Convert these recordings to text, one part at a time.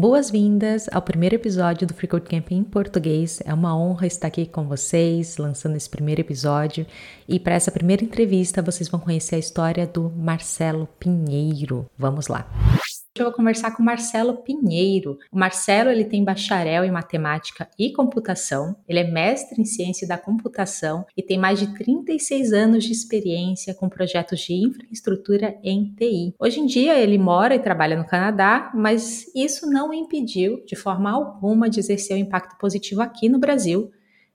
Boas-vindas ao primeiro episódio do Freecode Camp em português. É uma honra estar aqui com vocês, lançando esse primeiro episódio. E para essa primeira entrevista, vocês vão conhecer a história do Marcelo Pinheiro. Vamos lá eu vou conversar com Marcelo Pinheiro. O Marcelo ele tem bacharel em matemática e computação, ele é mestre em ciência da computação e tem mais de 36 anos de experiência com projetos de infraestrutura em TI. Hoje em dia ele mora e trabalha no Canadá, mas isso não o impediu de forma alguma de exercer um impacto positivo aqui no Brasil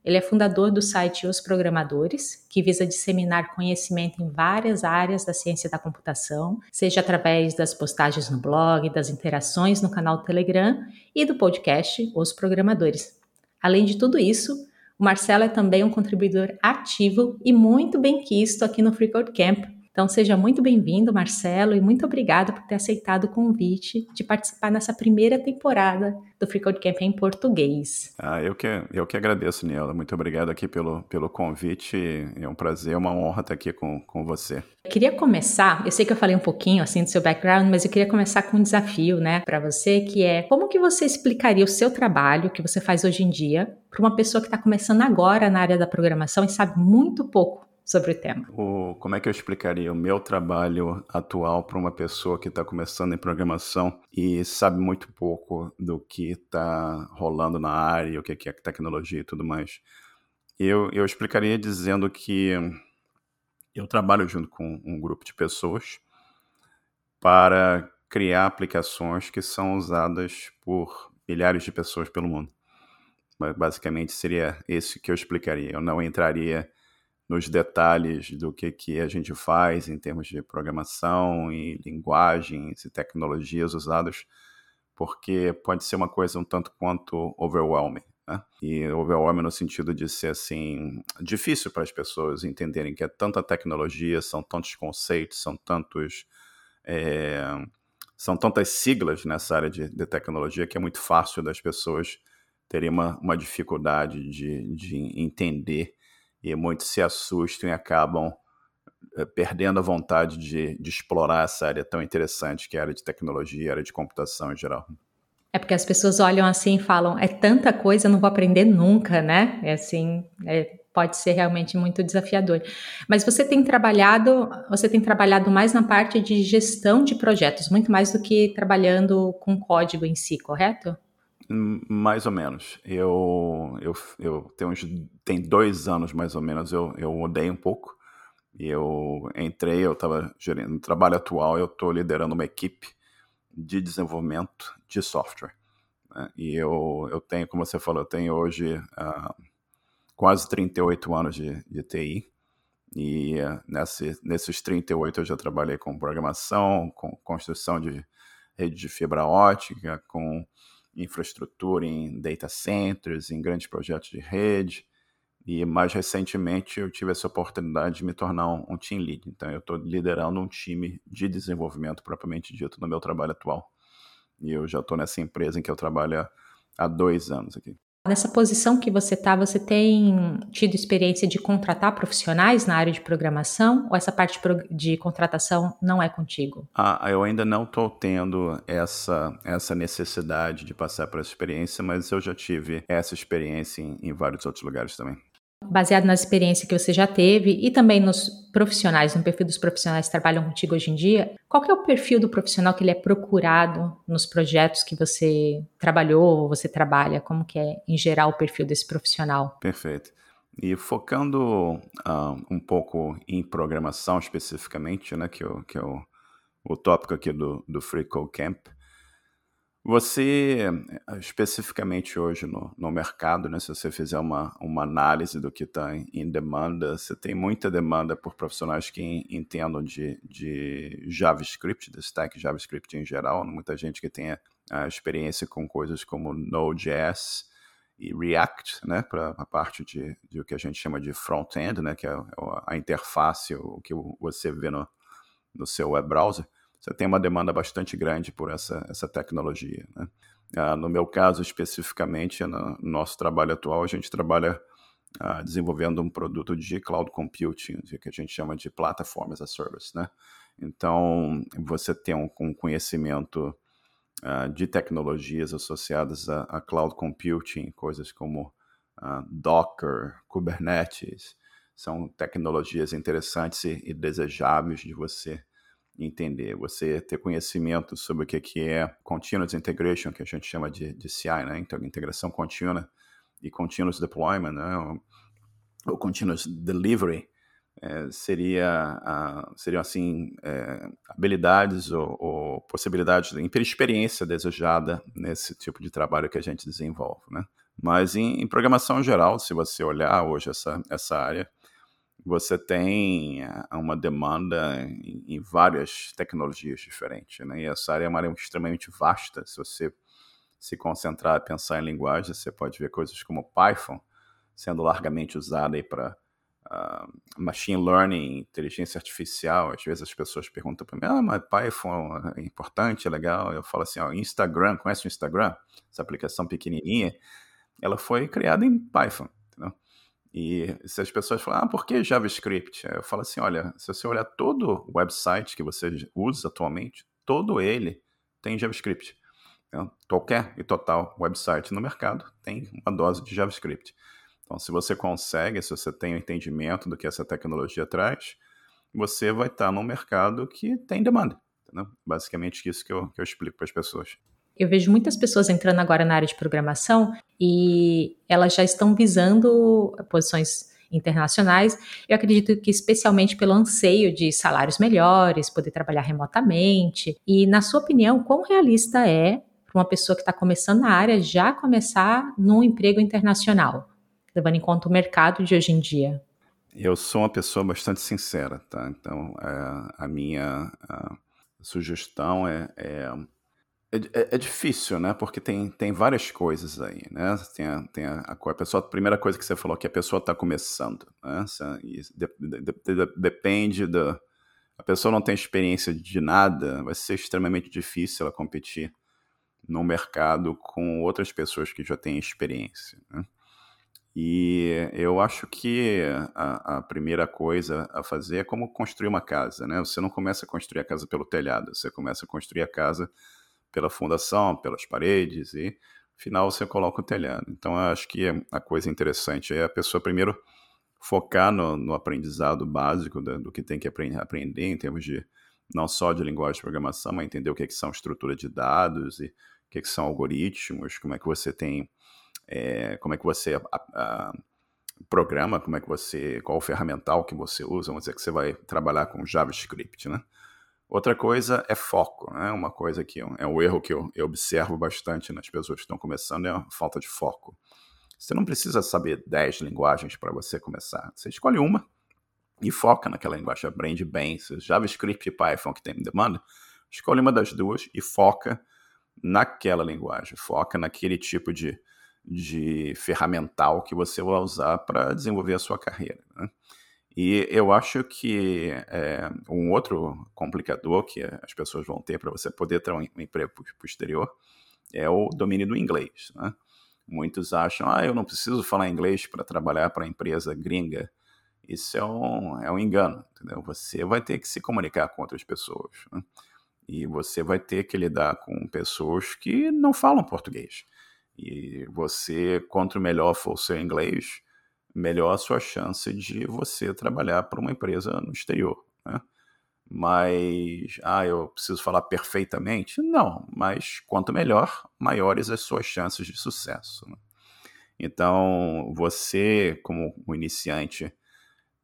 ele é fundador do site Os Programadores, que visa disseminar conhecimento em várias áreas da ciência da computação, seja através das postagens no blog, das interações no canal Telegram e do podcast Os Programadores. Além de tudo isso, o Marcelo é também um contribuidor ativo e muito bem quisto aqui no Freecode Camp, então, seja muito bem-vindo, Marcelo, e muito obrigada por ter aceitado o convite de participar nessa primeira temporada do Free Code Camp em português. Ah, eu que, eu que agradeço, Niela. Muito obrigado aqui pelo, pelo convite. É um prazer, uma honra estar aqui com, com você. Eu queria começar, eu sei que eu falei um pouquinho assim do seu background, mas eu queria começar com um desafio, né, para você, que é como que você explicaria o seu trabalho que você faz hoje em dia para uma pessoa que está começando agora na área da programação e sabe muito pouco sobre o tema. O, como é que eu explicaria o meu trabalho atual para uma pessoa que está começando em programação e sabe muito pouco do que está rolando na área, o que é tecnologia e tudo mais? Eu, eu explicaria dizendo que eu trabalho junto com um grupo de pessoas para criar aplicações que são usadas por milhares de pessoas pelo mundo. Basicamente seria esse que eu explicaria. Eu não entraria nos detalhes do que, que a gente faz em termos de programação e linguagens e tecnologias usadas, porque pode ser uma coisa um tanto quanto overwhelming. Né? E overwhelming no sentido de ser assim difícil para as pessoas entenderem que é tanta tecnologia, são tantos conceitos, são tantos é, são tantas siglas nessa área de, de, tecnologia que é muito fácil das pessoas terem uma, uma dificuldade de, de entender e muitos se assustam e acabam eh, perdendo a vontade de, de, explorar essa área tão interessante que é a área de tecnologia, a área de computação em geral. É porque as pessoas olham assim e falam, é tanta coisa, eu não vou aprender nunca, né? É assim, é, pode ser realmente muito desafiador. Mas você tem trabalhado, você tem trabalhado mais na parte de gestão de projetos, muito mais do que trabalhando com código em si, correto? Mais ou menos. Eu, eu, eu tenho, uns, tem dois anos mais ou menos, eu, eu mudei um pouco. Eu entrei, eu estava gerando no trabalho atual, eu estou liderando uma equipe de desenvolvimento de software. Né? E eu, eu tenho, como você falou, eu tenho hoje uh, quase 38 anos de, de TI. E uh, nesse, nesses 38 eu já trabalhei com programação, com construção de rede de fibra ótica, com infraestrutura em data centers, em grandes projetos de rede. E mais recentemente eu tive essa oportunidade de me tornar um, team lead. Então eu estou liderando um time de desenvolvimento propriamente dito no meu trabalho atual. E eu já estou nessa empresa em que eu trabalho há dois anos aqui. Nessa posição que você está, você tem tido experiência de contratar profissionais na área de programação ou essa parte de contratação não é contigo? Ah, eu ainda não estou tendo essa, essa necessidade de passar por essa experiência, mas eu já tive essa experiência em, em vários outros lugares também baseado na experiência que você já teve e também nos profissionais, no perfil dos profissionais que trabalham contigo hoje em dia, qual é o perfil do profissional que ele é procurado nos projetos que você trabalhou ou você trabalha? Como que é, em geral, o perfil desse profissional? Perfeito. E focando uh, um pouco em programação especificamente, né, que, eu, que é o, o tópico aqui do, do Free Code Camp, você, especificamente hoje no, no mercado, né, se você fizer uma, uma análise do que está em, em, demanda, você tem muita demanda por profissionais que entendam de, de JavaScript, de stack JavaScript em geral, muita gente que tenha a experiência com coisas como Node.js e React, né, para a parte de, de, o que a gente chama de front-end, né, que é a interface, o que você vê no, no seu web browser, você tem uma demanda bastante grande por essa, essa tecnologia. Né? Ah, no meu caso, especificamente, no nosso trabalho atual, a gente trabalha ah, desenvolvendo um produto de cloud computing, que a gente chama de Platform as a Service. Né? Então, você tem um, um conhecimento uh, de tecnologias associadas a, a, cloud computing, coisas como uh, Docker, Kubernetes, são tecnologias interessantes e, e, desejáveis de você entender, você ter conhecimento sobre o que, é Continuous Integration, que a gente chama de, de CI, né? Então, integração contínua e Continuous Deployment, né? ou, ou Continuous Delivery, é, seria, uh, seriam assim é, habilidades ou, ou, possibilidades, experiência desejada nesse tipo de trabalho que a gente desenvolve, né? Mas em, em programação geral, se você olhar hoje essa, essa área, você tem é, uma demanda em, várias tecnologias diferentes, né? E essa área é uma área extremamente vasta. Se você se concentrar e pensar em linguagem, você pode ver coisas como Python sendo largamente usada para uh, machine learning, inteligência artificial. Às vezes as pessoas perguntam para mim, ah, mas Python é importante, é legal. Eu falo assim, ó, Instagram, conhece o Instagram? Essa aplicação pequenininha, ela foi criada em Python? E se as pessoas falam, ah, por que JavaScript? Eu falo assim, olha, se você olhar todo o website que você usa atualmente, todo ele tem JavaScript. Qualquer e total website no mercado tem uma dose de JavaScript. Então, se você consegue, se você tem o um entendimento do que essa tecnologia traz, você vai estar num mercado que tem demanda. Entendeu? Basicamente isso que eu, que eu explico para as pessoas. Eu vejo muitas pessoas entrando agora na área de programação e elas já estão visando posições internacionais. Eu acredito que especialmente pelo anseio de salários melhores, poder trabalhar remotamente. E na sua opinião, quão realista é para uma pessoa que está começando na área já começar num emprego internacional? levando em conta o mercado de hoje em dia? Eu sou uma pessoa bastante sincera, tá? Então, é, a minha a sugestão é, é, é, é, difícil, né? Porque tem, tem várias coisas aí, né? Tem, a, tem a, a, pessoa, a primeira coisa que você falou, que a pessoa está começando, né? De, de, de, depende da... A pessoa não tem experiência de nada, vai ser extremamente difícil ela competir no mercado com outras pessoas que já têm experiência, né? E eu acho que a, a, primeira coisa a fazer é como construir uma casa, né? Você não começa a construir a casa pelo telhado, você começa a construir a casa pela fundação, pelas paredes e, final, você coloca o telhado. Então, eu acho que a coisa interessante é a pessoa primeiro focar no, no aprendizado básico do, do, que tem que aprender, aprender em termos de não só de linguagem de programação, mas entender o que, é que são estrutura de dados e o que, é que são algoritmos, como é que você tem é, como é que você a, a, programa, como é que você, qual o ferramental que você usa, vamos dizer que você vai trabalhar com JavaScript, né? Outra coisa é foco, né? Uma coisa que é um erro que eu, eu observo bastante nas pessoas que estão começando é a falta de foco. Você não precisa saber 10 linguagens para você começar. Você escolhe uma e foca naquela linguagem, aprende bem. Se JavaScript e Python que tem demanda, escolhe uma das duas e foca naquela linguagem, foca naquele tipo de, de ferramental que você vai usar para desenvolver a sua carreira. Né? E eu acho que é, um outro complicador que as pessoas vão ter para você poder ter um emprego posterior é o domínio do inglês. Né? Muitos acham, ah, eu não preciso falar inglês para trabalhar para a empresa gringa. Isso é um, é um engano, entendeu? Você vai ter que se comunicar com outras pessoas. Né? E você vai ter que lidar com pessoas que não falam português. E você, quanto melhor for o seu inglês, melhor a sua chance de você trabalhar para uma empresa no exterior. Né? Mas, ah, eu preciso falar perfeitamente? Não, mas quanto melhor, maiores as suas chances de sucesso. Né? Então, você, como um iniciante,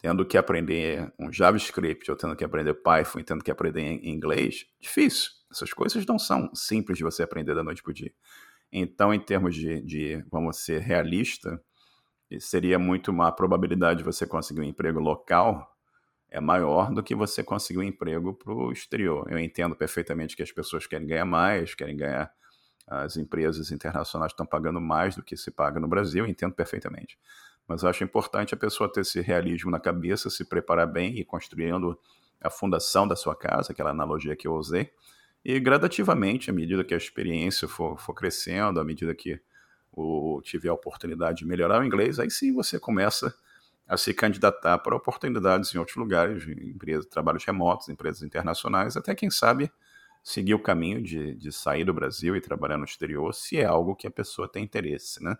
tendo que aprender um JavaScript, ou tendo que aprender Python, e tendo que aprender inglês, difícil. Essas coisas não são simples de você aprender da noite para o dia. Então, em termos de, de, vamos ser realista, seria muito uma probabilidade de você conseguir um emprego local é maior do que você conseguir um emprego para o exterior. Eu entendo perfeitamente que as pessoas querem ganhar mais, querem ganhar as empresas internacionais estão pagando mais do que se paga no Brasil, entendo perfeitamente. Mas acho importante a pessoa ter esse realismo na cabeça, se preparar bem e construindo a fundação da sua casa, aquela analogia que eu usei, e gradativamente, à medida que a experiência for, for crescendo, à medida que o, tiver a oportunidade de melhorar o inglês, aí sim você começa a se candidatar para oportunidades em outros lugares, empresas, trabalhos remotos, empresas internacionais, até quem sabe seguir o caminho de, de sair do Brasil e trabalhar no exterior, se é algo que a pessoa tem interesse, né?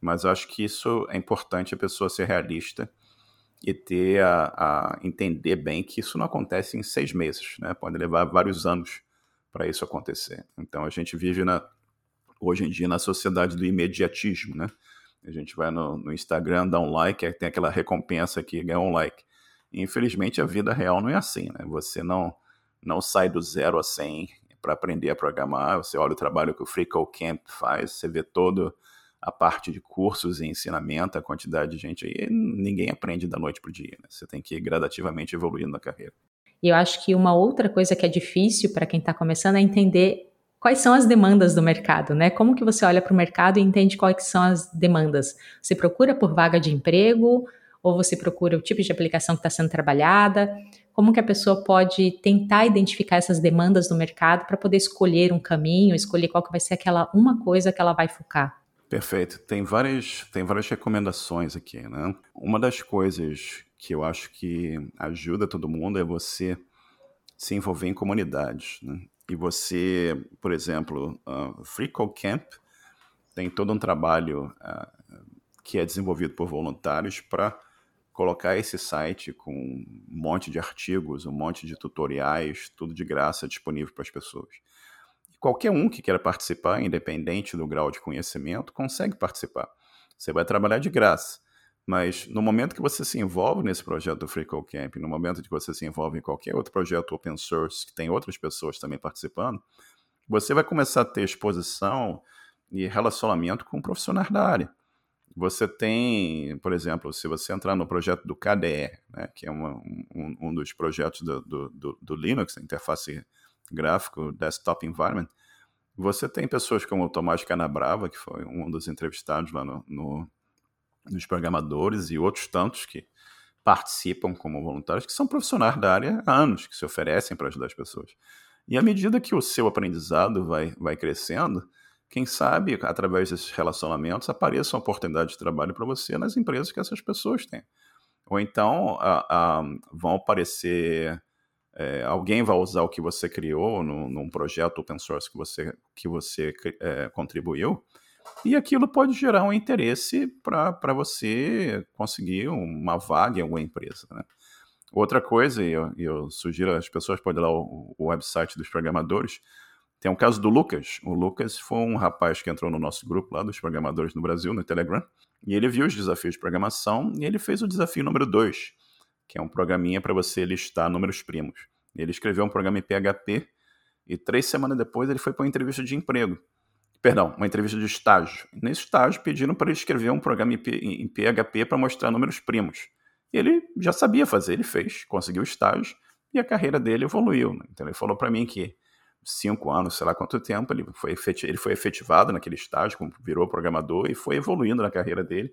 Mas eu acho que isso é importante a pessoa ser realista e ter a, a entender bem que isso não acontece em seis meses, né? Pode levar vários anos para isso acontecer. Então a gente vive na, hoje em dia na sociedade do imediatismo, né? A gente vai no, no Instagram, dá um like, tem aquela recompensa que ganha um like. Infelizmente a vida real não é assim, né? Você não não sai do zero a 100 para aprender a programar. Você olha o trabalho que o FreeCodeCamp faz, você vê todo a parte de cursos e ensinamento, a quantidade de gente aí, ninguém aprende da noite para o dia. Né? Você tem que ir gradativamente evoluindo na carreira. E eu acho que uma outra coisa que é difícil para quem está começando é entender quais são as demandas do mercado, né? Como que você olha para o mercado e entende quais são as demandas? Você procura por vaga de emprego ou você procura o tipo de aplicação que está sendo trabalhada? Como que a pessoa pode tentar identificar essas demandas do mercado para poder escolher um caminho, escolher qual que vai ser aquela uma coisa que ela vai focar? Perfeito. Tem várias, tem várias recomendações aqui, né? Uma das coisas que eu acho que ajuda todo mundo é você se envolver em comunidades, né? E você, por exemplo, uh, Free Code Camp tem todo um trabalho uh, que é desenvolvido por voluntários para colocar esse site com um monte de artigos, um monte de tutoriais, tudo de graça disponível para as pessoas qualquer um que queira participar, independente do grau de conhecimento, consegue participar. Você vai trabalhar de graça. Mas no momento que você se envolve nesse projeto do Free Code Camp, no momento que você se envolve em qualquer outro projeto open source que tem outras pessoas também participando, você vai começar a ter exposição e relacionamento com profissionais da área. Você tem, por exemplo, se você entrar no projeto do KDE, né, que é uma, um, um, dos projetos do, do, do, Linux, interface gráfico, desktop environment, você tem pessoas como o Tomás Canabrava, que foi um dos entrevistados lá no, no, nos programadores, e outros tantos que participam como voluntários, que são profissionais da área há anos, que se oferecem para ajudar as pessoas. E à medida que o seu aprendizado vai, vai crescendo, quem sabe, através desses relacionamentos, apareça uma oportunidade de trabalho para você nas empresas que essas pessoas têm. Ou então a, a, vão aparecer é, alguém vai usar o que você criou no, num projeto open source que você, que você é, contribuiu, e aquilo pode gerar um interesse para você conseguir uma vaga em alguma empresa. Né? Outra coisa, e eu, eu, sugiro as pessoas podem ir lá o, o website dos programadores, tem um caso do Lucas. O Lucas foi um rapaz que entrou no nosso grupo lá dos programadores no Brasil, no Telegram, e ele viu os desafios de programação e ele fez o desafio número 2, que é um programinha para você listar números primos. Ele escreveu um programa em PHP e três semanas depois ele foi para uma entrevista de emprego. Perdão, uma entrevista de estágio. Nesse estágio pediram para ele escrever um programa em PHP para mostrar números primos. Ele já sabia fazer, ele fez, conseguiu o estágio e a carreira dele evoluiu. Né? Então ele falou para mim que cinco anos, sei lá quanto tempo, ele foi, ele foi efetivado naquele estágio, virou programador e foi evoluindo na carreira dele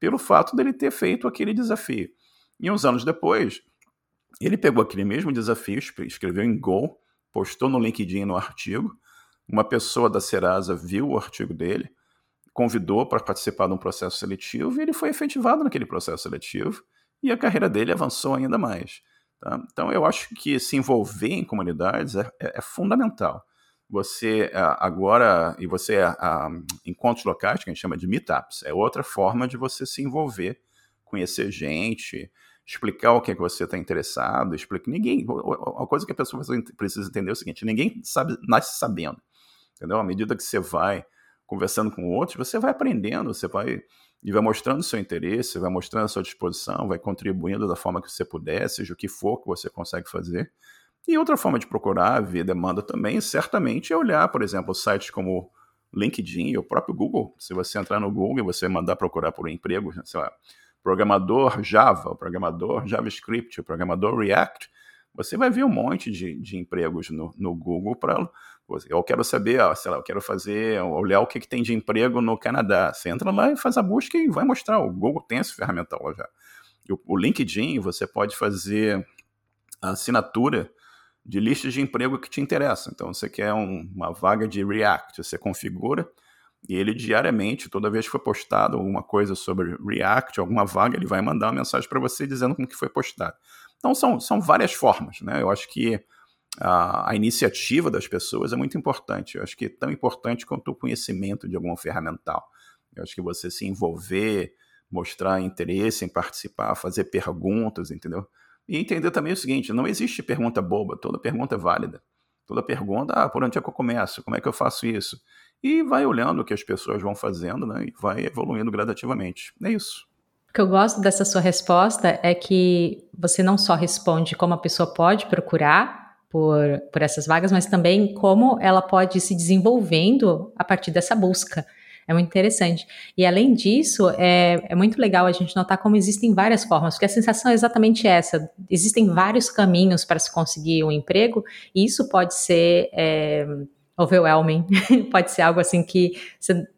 pelo fato dele ter feito aquele desafio. E uns anos depois, ele pegou aquele mesmo desafio, escreveu em Go, postou no LinkedIn no artigo. Uma pessoa da Serasa viu o artigo dele, convidou para participar de um processo seletivo e ele foi efetivado naquele processo seletivo e a carreira dele avançou ainda mais. Tá? Então, eu acho que se envolver em comunidades é, é, é fundamental. Você agora, e você, encontros locais, que a gente chama de meetups, é outra forma de você se envolver, conhecer gente, explicar o que é que você está interessado, explicar. Ninguém. A coisa que a pessoa precisa entender é o seguinte: ninguém sabe, nasce sabendo. Entendeu? À medida que você vai conversando com outros, você vai aprendendo, você vai e vai mostrando seu interesse, vai mostrando a sua disposição, vai contribuindo da forma que você puder, seja o que for que você consegue fazer. E outra forma de procurar ver demanda também, certamente, é olhar, por exemplo, sites como LinkedIn e o próprio Google. Se você entrar no Google e você mandar procurar por um emprego, sei lá, programador Java, programador JavaScript, programador React, você vai ver um monte de, de empregos no, no Google para eu quero saber, ó, sei lá, eu quero fazer, olhar o que, que tem de emprego no Canadá. Você entra lá e faz a busca e vai mostrar. O Google tem esse ferramental lá já. O, LinkedIn, você pode fazer assinatura de listas de emprego que te interessam. Então, você quer um, uma vaga de React, você configura e ele diariamente, toda vez que for postado alguma coisa sobre React, alguma vaga, ele vai mandar uma mensagem para você dizendo como que foi postado. Então são, são várias formas, né? Eu acho que a, a, iniciativa das pessoas é muito importante. Eu acho que é tão importante quanto o conhecimento de algum ferramental. Eu acho que você se envolver, mostrar interesse em participar, fazer perguntas, entendeu? E entender também o seguinte: não existe pergunta boba, toda pergunta é válida. Toda pergunta, ah, por onde é que eu começo? Como é que eu faço isso? E vai olhando o que as pessoas vão fazendo, né? E vai evoluindo gradativamente. É isso. O que eu gosto dessa sua resposta é que você não só responde como a pessoa pode procurar por, por essas vagas, mas também como ela pode ir se desenvolvendo a partir dessa busca. É muito interessante. E além disso, é, é muito legal a gente notar como existem várias formas, porque a sensação é exatamente essa: existem vários caminhos para se conseguir um emprego, e isso pode ser. É, overwhelming, pode ser algo assim que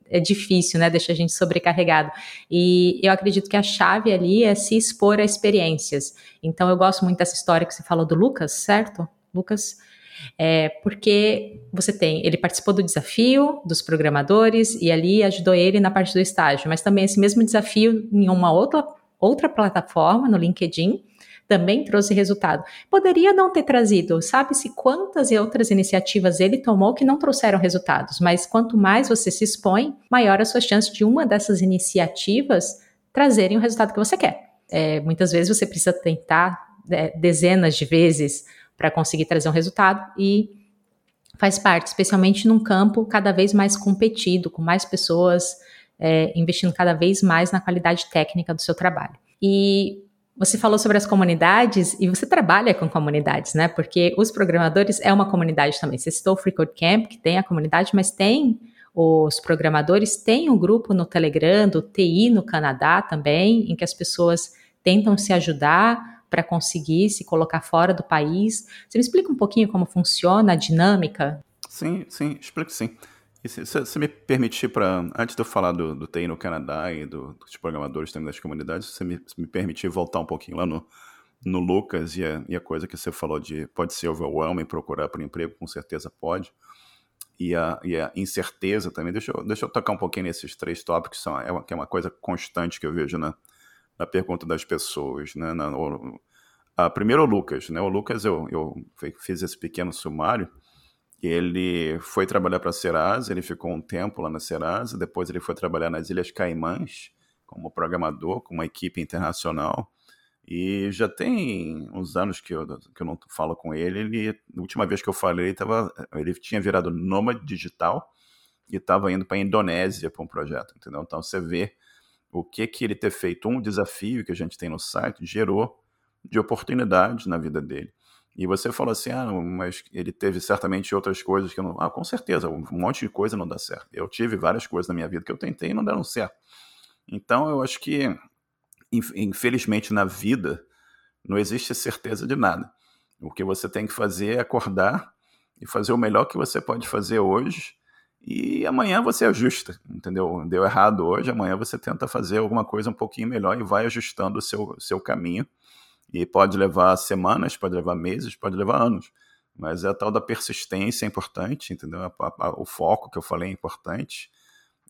é difícil, né? Deixa a gente sobrecarregado. E eu acredito que a chave ali é se expor a experiências. Então eu gosto muito dessa história que você falou do Lucas, certo? Lucas, é, porque você tem, ele participou do desafio dos programadores e ali ajudou ele na parte do estágio, mas também esse mesmo desafio em uma outra, outra plataforma, no LinkedIn, também trouxe resultado. Poderia não ter trazido, sabe-se quantas e outras iniciativas ele tomou que não trouxeram resultados, mas quanto mais você se expõe, maior a sua chance de uma dessas iniciativas trazerem o resultado que você quer. É, muitas vezes você precisa tentar é, dezenas de vezes para conseguir trazer um resultado e faz parte, especialmente num campo cada vez mais competido, com mais pessoas é, investindo cada vez mais na qualidade técnica do seu trabalho. E você falou sobre as comunidades e você trabalha com comunidades, né? Porque os programadores é uma comunidade também. Você citou o Free Camp, que tem a comunidade, mas tem os programadores, tem um grupo no Telegram, do TI no Canadá também, em que as pessoas tentam se ajudar para conseguir se colocar fora do país. Você me explica um pouquinho como funciona a dinâmica? Sim, sim, explico sim. E se você me permitir, para antes de eu falar do, do TI no Canadá e do, dos programadores também das comunidades, se me, se me permitir voltar um pouquinho lá no, no Lucas e a, e a, coisa que você falou de pode ser overwhelming procurar por emprego, com certeza pode. E a, e a incerteza também. Deixa eu, deixa eu tocar um pouquinho nesses três tópicos, são, é uma, que é uma coisa constante que eu vejo na, na pergunta das pessoas. Né? Na, a, primeiro o Lucas. Né? O Lucas, eu, eu fiz esse pequeno sumário. Ele foi trabalhar para a Serasa, ele ficou um tempo lá na Serasa, depois ele foi trabalhar nas Ilhas Caimãs como programador, com uma equipe internacional. E já tem uns anos que eu, que eu não falo com ele. ele a última vez que eu falei, ele, tava, ele tinha virado nômade digital e estava indo para a Indonésia para um projeto, entendeu? Então você vê o que que ele ter feito um desafio que a gente tem no site gerou de oportunidades na vida dele. E você falou assim, ah, mas ele teve certamente outras coisas que não. Ah, com certeza, um monte de coisa não dá certo. Eu tive várias coisas na minha vida que eu tentei e não deram certo. Então eu acho que, infelizmente, na vida não existe certeza de nada. O que você tem que fazer é acordar e fazer o melhor que você pode fazer hoje e amanhã você ajusta, entendeu? Deu errado hoje, amanhã você tenta fazer alguma coisa um pouquinho melhor e vai ajustando o seu, seu caminho. E pode levar semanas, pode levar meses, pode levar anos. Mas é a tal da persistência é importante, entendeu? O foco que eu falei é importante.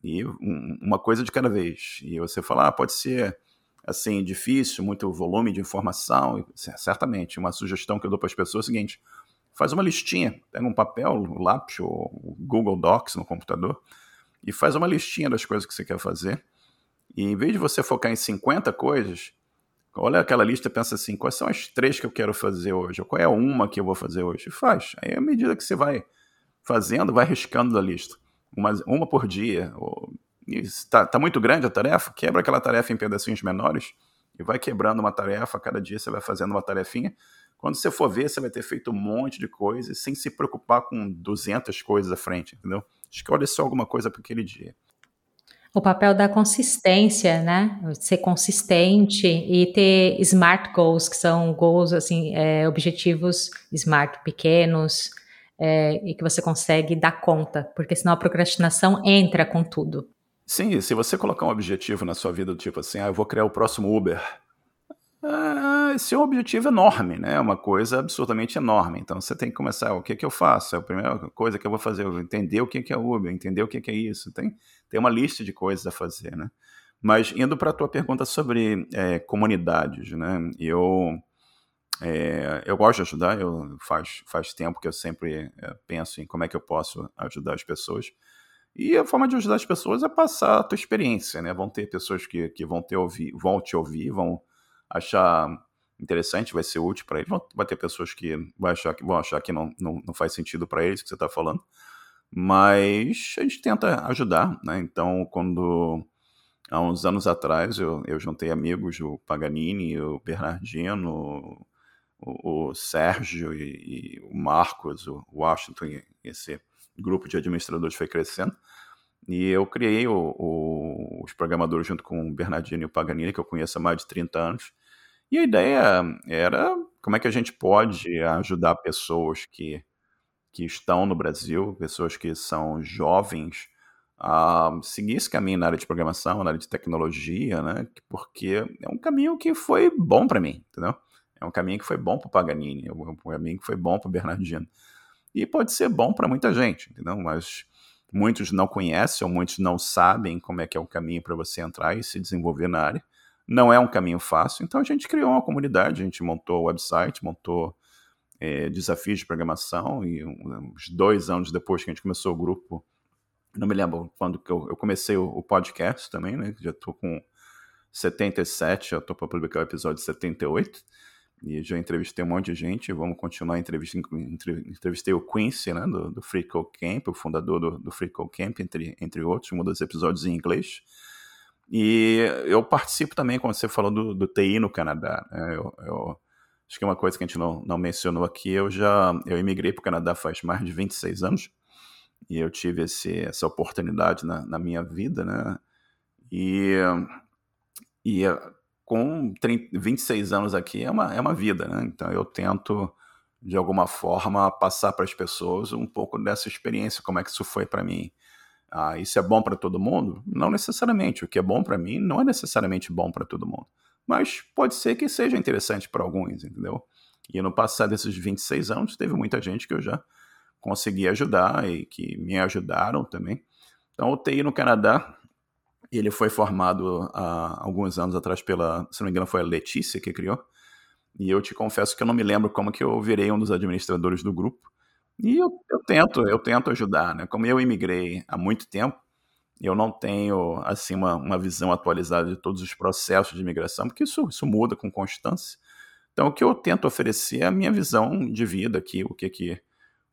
E um, uma coisa de cada vez. E você falar, ah, pode ser assim, difícil, muito volume de informação. Certamente, uma sugestão que eu dou para as pessoas é o seguinte: faz uma listinha, pega um papel, um lápis ou Google Docs no computador e faz uma listinha das coisas que você quer fazer. E em vez de você focar em 50 coisas, olha aquela lista e pensa assim, quais são as três que eu quero fazer hoje? Ou qual é uma que eu vou fazer hoje? E faz. Aí à medida que você vai fazendo, vai riscando da lista. Uma, uma por dia. Está tá muito grande a tarefa? Quebra aquela tarefa em pedacinhos menores e vai quebrando uma tarefa. Cada dia você vai fazendo uma tarefinha quando você for ver, você vai ter feito um monte de coisas sem se preocupar com 200 coisas à frente, entendeu? Escolhe só alguma coisa para aquele dia. O papel da consistência, né? Ser consistente e ter smart goals, que são goals, assim, é, objetivos smart, pequenos, é, e que você consegue dar conta, porque senão a procrastinação entra com tudo. Sim, se você colocar um objetivo na sua vida do tipo assim, ah, eu vou criar o próximo Uber, esse é um objetivo enorme, né? É uma coisa absolutamente enorme. Então você tem que começar, o que é que eu faço? É a primeira coisa que eu vou fazer, eu entender o que é Uber, entender o que é isso. Tem, tem uma lista de coisas a fazer, né? Mas indo para a tua pergunta sobre é, comunidades, né? Eu, é, eu gosto de ajudar, eu, faz, faz tempo que eu sempre é, penso em como é que eu posso ajudar as pessoas. E a forma de ajudar as pessoas é passar a tua experiência, né? Vão ter pessoas que, que vão, ter ouvir, vão te ouvir, vão achar interessante, vai ser útil para eles. Vai ter pessoas que vão achar que, vão achar que não, não, não faz sentido para eles o que você está falando. Mas a gente tenta ajudar, né? Então, quando há uns anos atrás eu, eu juntei amigos, o Paganini, o Bernardino, o, o Sérgio e, e, o Marcos, o Washington, esse grupo de administradores foi crescendo. E eu criei o, o, os programadores junto com o Bernardino e o Paganini, que eu conheço há mais de 30 anos. E a ideia era como é que a gente pode ajudar pessoas que, que estão no Brasil, pessoas que são jovens, a seguir esse caminho na área de programação, na área de tecnologia, né? Porque é um caminho que foi bom para mim, entendeu? É um caminho que foi bom para o Paganini, é um caminho que foi bom para o Bernardino. E pode ser bom para muita gente, entendeu? Mas muitos não conhecem ou muitos não sabem como é que é o caminho para você entrar e se desenvolver na área. Não é um caminho fácil, então a gente criou uma comunidade, a gente montou o website, montou é, desafios de programação e uns dois anos depois que a gente começou o grupo, não me lembro quando que eu, eu comecei o, o, podcast também, né? Já estou com 77, já estou para publicar o episódio 78 e já entrevistei um monte de gente, vamos continuar entrevistando, entrevistei o Quincy, né, do, do Free Camp, o fundador do, do Free Camp, entre, entre outros, um dos episódios em inglês, e eu participo também, quando você falou do, do TI no Canadá, né, eu, eu, acho que é uma coisa que a gente não, não mencionou aqui, eu já, eu emigrei para o Canadá faz mais de 26 anos, e eu tive esse, essa oportunidade na, na minha vida, né, e, e com 30, 26 anos aqui é uma, é uma vida, né? Então eu tento, de alguma forma, passar para as pessoas um pouco dessa experiência, como é que isso foi para mim. Ah, isso é bom para todo mundo? Não necessariamente. O que é bom para mim não é necessariamente bom para todo mundo. Mas pode ser que seja interessante para alguns, entendeu? E no passar desses 26 anos, teve muita gente que eu já consegui ajudar e que me ajudaram também. Então, o TI no Canadá ele foi formado há alguns anos atrás pela, se não me engano, foi a Letícia que criou. E eu te confesso que eu não me lembro como que eu virei um dos administradores do grupo. E eu, eu tento, eu tento ajudar, né? Como eu imigrei há muito tempo, eu não tenho assim uma, uma visão atualizada de todos os processos de imigração, porque isso, isso muda com constância. Então, o que eu tento oferecer é a minha visão de vida aqui, o que que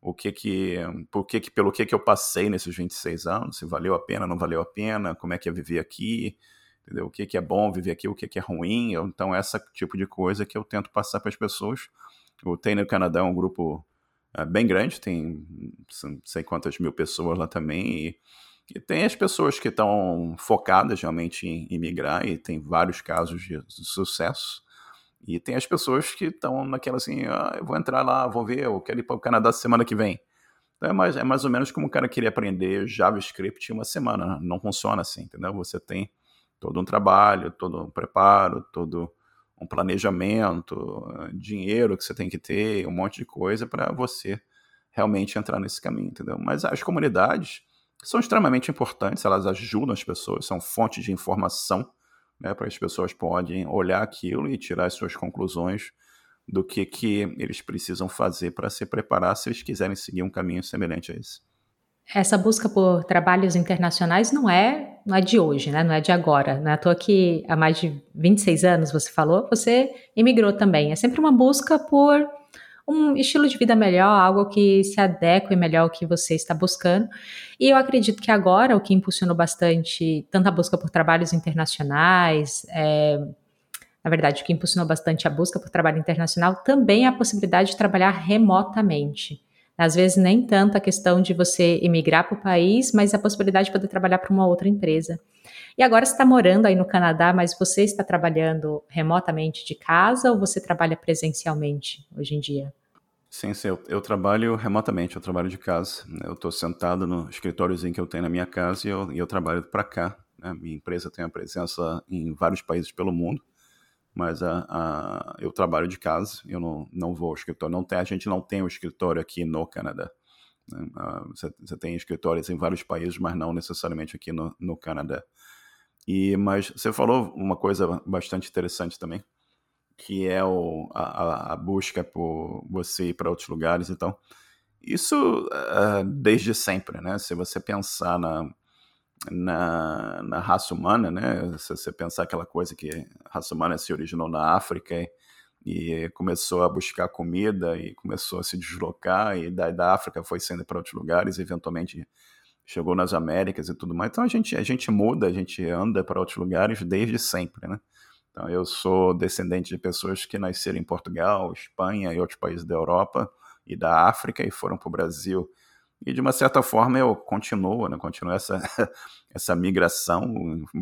o que que, por que, que pelo que que eu passei nesses 26 anos, se valeu a pena, não valeu a pena, como é que é viver aqui, entendeu? O que que é bom viver aqui, o que que é ruim. Então, essa tipo de coisa que eu tento passar para as pessoas. O Tainer Canadá é um grupo é, bem grande, tem não sei quantas mil pessoas lá também, e, e tem as pessoas que estão focadas realmente em, em migrar, e tem vários casos de sucesso. E tem as pessoas que estão naquela assim, ah, eu vou entrar lá, vou ver, eu quero ir para o Canadá semana que vem. Então é mais, é mais ou menos como o cara queria aprender JavaScript em uma semana. Não funciona assim, entendeu? Você tem todo um trabalho, todo um preparo, todo um planejamento, dinheiro que você tem que ter, um monte de coisa para você realmente entrar nesse caminho, entendeu? Mas as comunidades são extremamente importantes, elas ajudam as pessoas, são fonte de informação né, para as pessoas podem olhar aquilo e tirar as suas conclusões do que, que eles precisam fazer para se preparar se eles quiserem seguir um caminho semelhante a esse. Essa busca por trabalhos internacionais não é, não é de hoje, né? não é de agora. Não é à toa que há mais de 26 anos, você falou, você imigrou também. É sempre uma busca por um estilo de vida melhor, algo que se adeque melhor ao que você está buscando. E eu acredito que agora o que impulsionou bastante tanto a busca por trabalhos internacionais, é, na verdade, o que impulsionou bastante a busca por trabalho internacional também é a possibilidade de trabalhar remotamente. Às vezes nem tanto a questão de você emigrar para o país, mas a possibilidade de poder trabalhar para uma outra empresa. E agora você está morando aí no Canadá, mas você está trabalhando remotamente de casa ou você trabalha presencialmente hoje em dia? Sim, sim, eu, eu trabalho remotamente, eu trabalho de casa. Né? Eu estou sentado no escritóriozinho que eu tenho na minha casa e eu, e eu trabalho para cá. Né? Minha empresa tem uma presença em vários países pelo mundo, mas a, a, eu trabalho de casa, eu não, não vou ao escritório. Não tem, a gente não tem um escritório aqui no Canadá. Né? Você, você, tem escritórios em vários países, mas não necessariamente aqui no, no Canadá. E, mas você falou uma coisa bastante interessante também, que é o, a, a busca por você ir para outros lugares. Então, isso uh, desde sempre, né? Se você pensar na, na, na, raça humana, né? Se você pensar aquela coisa que a raça humana se originou na África e, e começou a buscar comida e começou a se deslocar e da, da África foi sendo para outros lugares, eventualmente chegou nas Américas e tudo mais. Então a gente, a gente muda, a gente anda para outros lugares desde sempre, né? Então, eu sou descendente de pessoas que nasceram em Portugal, Espanha e outros países da Europa e da África e foram para o Brasil. E, de uma certa forma, eu continuo, né? continuo essa, essa migração,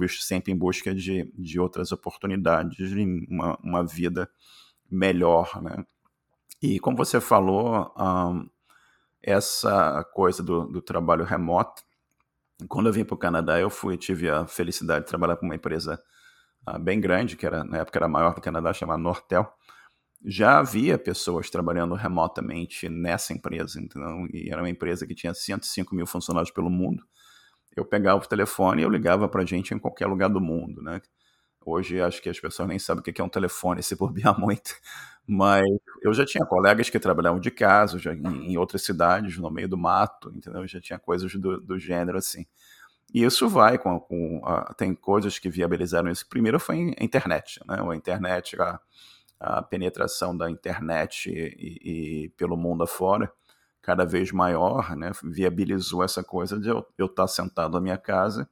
sempre em busca de, de outras oportunidades, de uma, uma vida melhor, né? E como você falou, um, essa coisa do, do trabalho remoto, quando eu vim para o Canadá, eu fui, tive a felicidade de trabalhar com uma empresa uh, bem grande, que era, na época era maior do Canadá, chamada Nortel, já havia pessoas trabalhando remotamente nessa empresa, então, e era uma empresa que tinha 105 mil funcionários pelo mundo. Eu pegava o telefone e eu ligava para gente em qualquer lugar do mundo, né? Hoje acho que as pessoas nem sabem o que é um telefone, se bobear muito. Mas eu já tinha colegas que trabalhavam de casa, já em, outras cidades, no meio do mato, entendeu? Já tinha coisas do, do gênero assim. E isso vai com, com uh, tem coisas que viabilizaram isso. Primeiro foi a internet, né? A internet, a, a penetração da internet e, e, pelo mundo afora, cada vez maior, né? Viabilizou essa coisa de eu, eu estar sentado na minha casa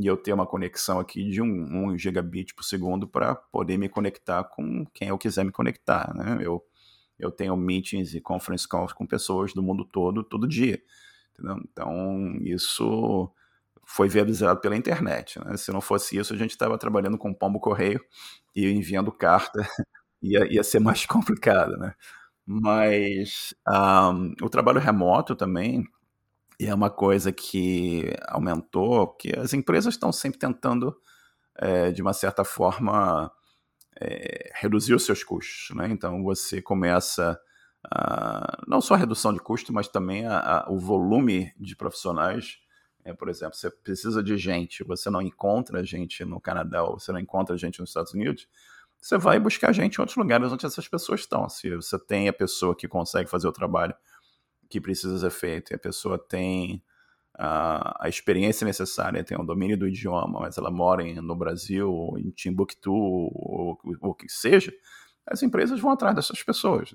e eu ter uma conexão aqui de 1 um, um gigabit por segundo para poder me conectar com quem eu quiser me conectar, né? Eu, eu tenho meetings e conference calls com pessoas do mundo todo, todo dia. Entendeu? Então, isso foi viabilizado pela internet. Né? Se não fosse isso, a gente estava trabalhando com pombo correio e enviando carta, ia, ia ser mais complicado. Né? Mas um, o trabalho remoto também é uma coisa que aumentou, porque as empresas estão sempre tentando, é, de uma certa forma, é, reduzir os seus custos. Né? Então você começa. A, não só a redução de custo, mas também a, a, o volume de profissionais é, por exemplo, você precisa de gente, você não encontra gente no Canadá ou você não encontra gente nos Estados Unidos, você vai buscar gente em outros lugares onde essas pessoas estão. Se você tem a pessoa que consegue fazer o trabalho que precisa ser feito e a pessoa tem a, a experiência necessária, tem o domínio do idioma, mas ela mora em, no Brasil, ou em Timbuktu, ou o que seja, as empresas vão atrás dessas pessoas.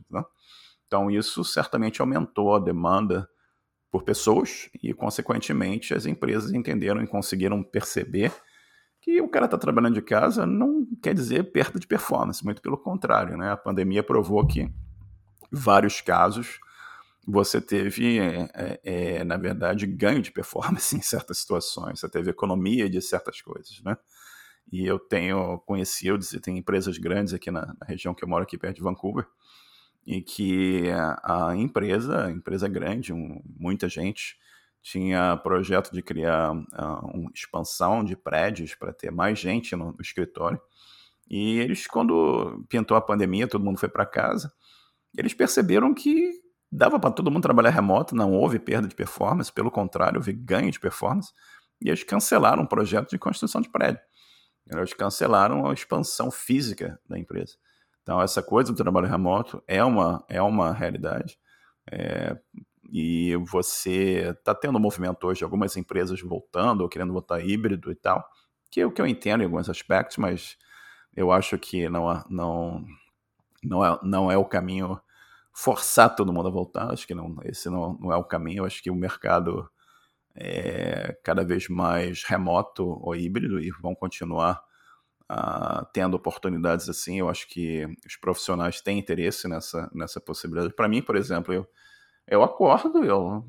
Então, isso certamente aumentou a demanda por pessoas e, consequentemente, as empresas entenderam e conseguiram perceber que o cara está trabalhando de casa não quer dizer perda de performance, muito pelo contrário, né? A pandemia provou que vários casos você teve, é, é, é na verdade, ganho de performance em certas situações, você teve economia de certas coisas, né? E eu tenho conhecido, e tem empresas grandes aqui na, na região que eu moro, aqui perto de Vancouver, e que a, a empresa, empresa grande, um, muita gente, tinha projeto de criar uh, uma expansão de prédios para ter mais gente no, no, escritório. E eles, quando pintou a pandemia, todo mundo foi para casa, eles perceberam que dava para todo mundo trabalhar remoto, não houve perda de performance, pelo contrário, houve ganho de performance, e eles cancelaram o projeto de construção de prédio. Eles cancelaram a expansão física da empresa. Então, essa coisa do trabalho remoto é uma, é uma realidade. É, e você está tendo um movimento hoje, algumas empresas voltando ou querendo botar híbrido e tal, que é o que eu entendo em alguns aspectos, mas eu acho que não, não, não, é, não é o caminho forçar todo mundo a voltar. Acho que não, esse não, não é o caminho. Acho que o mercado é cada vez mais remoto ou híbrido e vão continuar uh, tendo oportunidades assim. Eu acho que os profissionais têm interesse nessa, nessa possibilidade. Para mim, por exemplo, eu, eu acordo, eu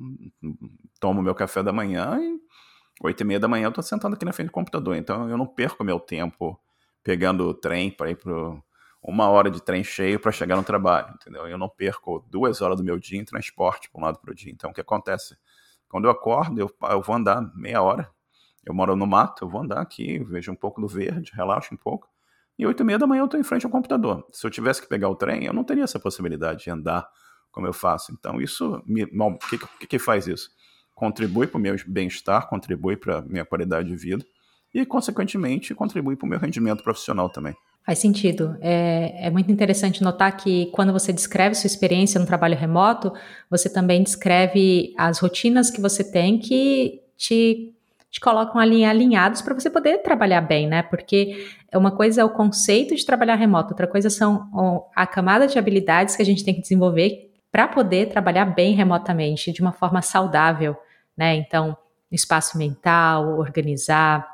tomo meu café da manhã e oito e meia da manhã eu estou sentado aqui na frente do computador. Então eu não perco meu tempo pegando o trem para ir para uma hora de trem cheio para chegar no trabalho, entendeu? Eu não perco duas horas do meu dia em transporte para um lado para o dia. Então o que acontece? Quando eu acordo, eu, eu vou andar meia hora. Eu moro no mato, eu vou andar aqui, vejo um pouco do verde, relaxo um pouco. E oito e meia da manhã eu estou em frente ao computador. Se eu tivesse que pegar o trem, eu não teria essa possibilidade de andar como eu faço. Então, isso, o que, que, que faz isso? Contribui para o meu bem-estar, contribui para a minha qualidade de vida e, consequentemente, contribui para o meu rendimento profissional também. Faz sentido. É, é, muito interessante notar que quando você descreve sua experiência no trabalho remoto, você também descreve as rotinas que você tem que te, te colocam ali alinhados para você poder trabalhar bem, né? Porque uma coisa é o conceito de trabalhar remoto, outra coisa são a camada de habilidades que a gente tem que desenvolver para poder trabalhar bem remotamente, de uma forma saudável, né? Então, espaço mental, organizar,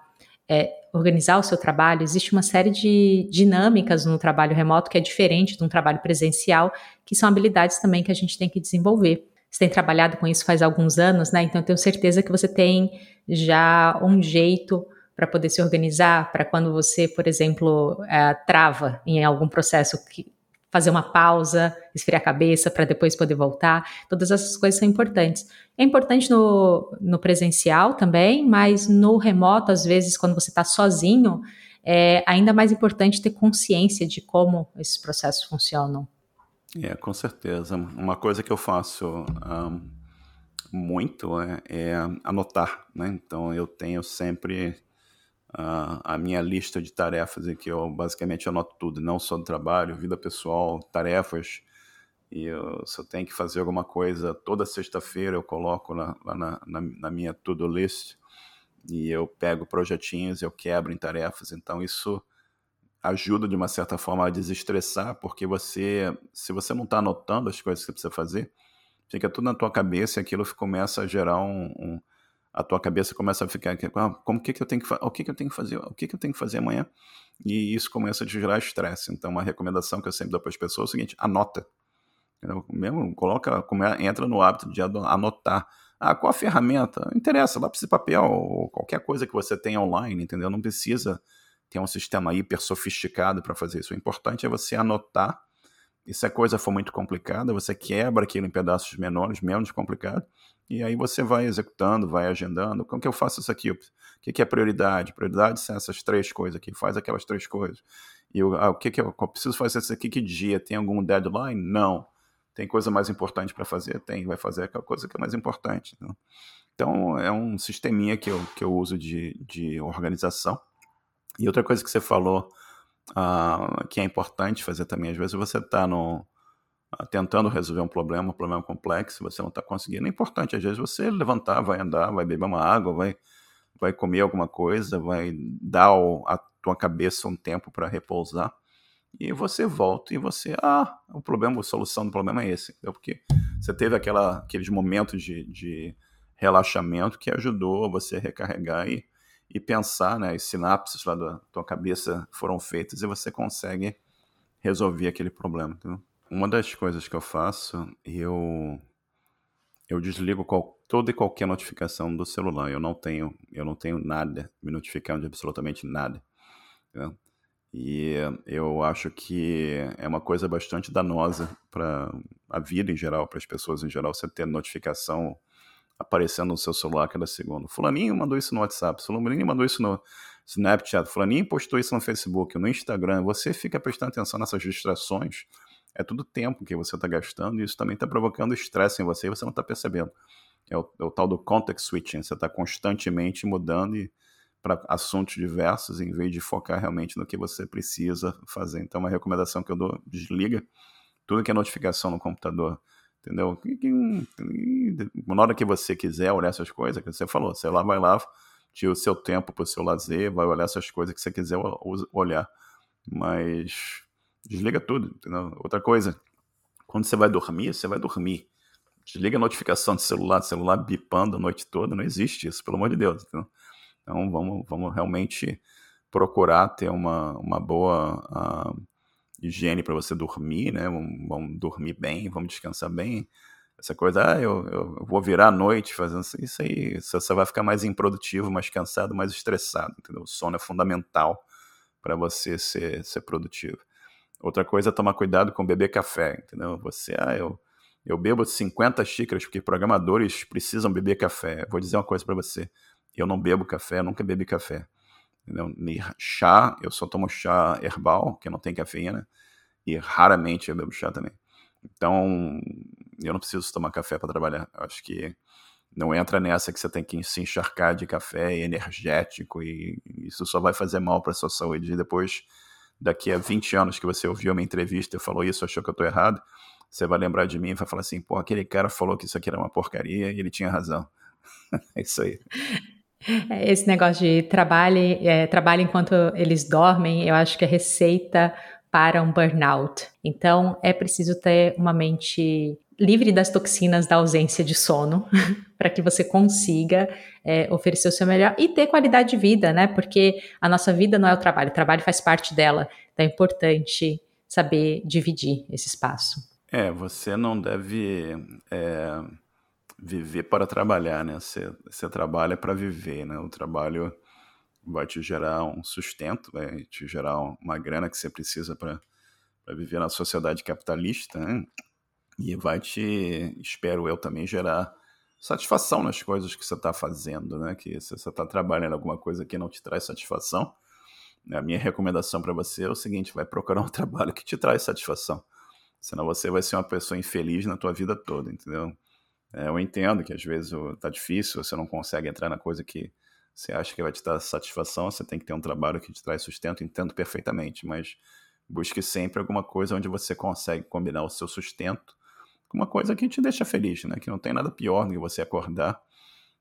é, organizar o seu trabalho. Existe uma série de dinâmicas no trabalho remoto que é diferente de um trabalho presencial, que são habilidades também que a gente tem que desenvolver. Você tem trabalhado com isso faz alguns anos, né? Então, eu tenho certeza que você tem já um jeito para poder se organizar, para quando você, por exemplo, é, trava em algum processo que fazer uma pausa, esfriar a cabeça para depois poder voltar. Todas essas coisas são importantes. É importante no, no presencial também, mas no remoto, às vezes, quando você está sozinho, é ainda mais importante ter consciência de como esses processos funcionam. É, com certeza. Uma coisa que eu faço um, muito é, é anotar, né? Então eu tenho sempre uh, a minha lista de tarefas que eu basicamente anoto tudo, não só do trabalho, vida pessoal, tarefas. E eu, se eu tenho que fazer alguma coisa toda sexta-feira, eu coloco lá, na, na, na, minha to-do list e eu pego projetinhos, eu quebro em tarefas. Então isso ajuda de uma certa forma a desestressar, porque você, se você não está anotando as coisas que precisa fazer, fica tudo na tua cabeça e aquilo começa a gerar um, um a tua cabeça começa a ficar ah, como que, que eu tenho que o que, que eu tenho que fazer o que, que eu tenho que fazer amanhã? E isso começa a te gerar estresse. Então uma recomendação que eu sempre dou para as pessoas é o seguinte anota. Mesmo coloca entra no hábito de anotar. Ah, qual a ferramenta? Não interessa lápis e papel ou qualquer coisa que você tenha online entendeu? Não precisa ter um sistema hiper sofisticado para fazer isso. O importante é você anotar e se a coisa for muito complicada, você quebra aquilo em pedaços menores, menos complicado, e aí você vai executando, vai agendando. Como que eu faço isso aqui? O que, que é prioridade? Prioridade são essas três coisas aqui, faz aquelas três coisas. E eu, ah, o que, que eu, eu preciso fazer isso aqui? Que dia? Tem algum deadline? Não. Tem coisa mais importante para fazer? Tem, vai fazer aquela coisa que é mais importante. Então, então é um sisteminha que eu, que eu uso de, de organização. E outra coisa que você falou uh, que é importante fazer também. Às vezes você está uh, tentando resolver um problema, um problema complexo, você não está conseguindo. É importante, às vezes, você levantar, vai andar, vai beber uma água, vai, vai comer alguma coisa, vai dar ao, a tua cabeça um tempo para repousar. E você volta e você, ah, o problema, a solução do problema é esse. Entendeu? Porque você teve aquela, aqueles momentos de, de relaxamento que ajudou você a recarregar e e pensar, né, as sinapses lá da tua cabeça foram feitas e você consegue resolver aquele problema. Entendeu? Uma das coisas que eu faço, eu eu desligo qual, toda e qualquer notificação do celular. Eu não tenho, eu não tenho nada me notificando de absolutamente nada. Entendeu? E eu acho que é uma coisa bastante danosa para a vida em geral, para as pessoas em geral, você ter notificação aparecendo no seu celular cada segundo. Fulaninho mandou isso no WhatsApp, Fulaninho mandou isso no Snapchat, Fulaninho postou isso no Facebook, no Instagram. Você fica prestando atenção nessas distrações. É tudo tempo que você está gastando e isso também está provocando estresse em você e você não está percebendo. É o, é o, tal do context switching. Você está constantemente mudando para assuntos diversos em vez de focar realmente no que você precisa fazer. Então, uma recomendação que eu dou: desliga tudo que é notificação no computador Entendeu? Na hora que você quiser olhar essas coisas, que você falou, você lá vai lá, tira o seu tempo para o seu lazer, vai olhar essas coisas que você quiser olhar. Mas desliga tudo, entendeu? Outra coisa, quando você vai dormir, você vai dormir. Desliga a notificação de celular, celular bipando a noite toda, não existe isso, pelo amor de Deus. Entendeu? Então vamos, vamos realmente procurar ter uma, uma boa uh, higiene para você dormir, né? Vamos, dormir bem, vamos descansar bem. Essa coisa, ah, eu, eu vou virar à noite fazendo isso aí, você vai ficar mais improdutivo, mais cansado, mais estressado, entendeu? O sono é fundamental para você ser, ser produtivo. Outra coisa é tomar cuidado com beber café, entendeu? Você, ah, eu, eu bebo 50 xícaras porque programadores precisam beber café. Vou dizer uma coisa para você, eu não bebo café, eu nunca bebi café. Entendeu? Chá, eu só tomo chá herbal, que não tem cafeína, e raramente eu bebo chá também. Então, eu não preciso tomar café para trabalhar. Eu acho que não entra nessa que você tem que se encharcar de café e energético e isso só vai fazer mal para sua saúde. E depois, daqui a 20 anos que você ouviu a minha entrevista e falou isso, achou que eu estou errado, você vai lembrar de mim e vai falar assim, pô, aquele cara falou que isso aqui era uma porcaria e ele tinha razão. é isso aí. É, esse negócio de trabalhe, é, trabalhe enquanto eles dormem, eu acho que é receita para um burnout. Então, é preciso ter uma mente livre das toxinas da ausência de sono, para que você consiga é, oferecer o seu melhor e ter qualidade de vida, né? Porque a nossa vida não é o trabalho, o trabalho faz parte dela. Então é importante saber dividir esse espaço. É, você não deve é, viver para trabalhar, né? Você, você trabalha para viver, né? O trabalho vai te gerar um sustento, vai te gerar uma grana que você precisa para viver na sociedade capitalista, né? E vai te, espero eu também, gerar satisfação nas coisas que você está fazendo, né? Que se você está trabalhando alguma coisa que não te traz satisfação, a minha recomendação para você é o seguinte: vai procurar um trabalho que te traz satisfação. Senão você vai ser uma pessoa infeliz na tua vida toda, entendeu? É, eu entendo que às vezes está difícil, você não consegue entrar na coisa que você acha que vai te dar satisfação, você tem que ter um trabalho que te traz sustento, entendo perfeitamente, mas busque sempre alguma coisa onde você consegue combinar o seu sustento com uma coisa que te deixa feliz, né? Que não tem nada pior do que você acordar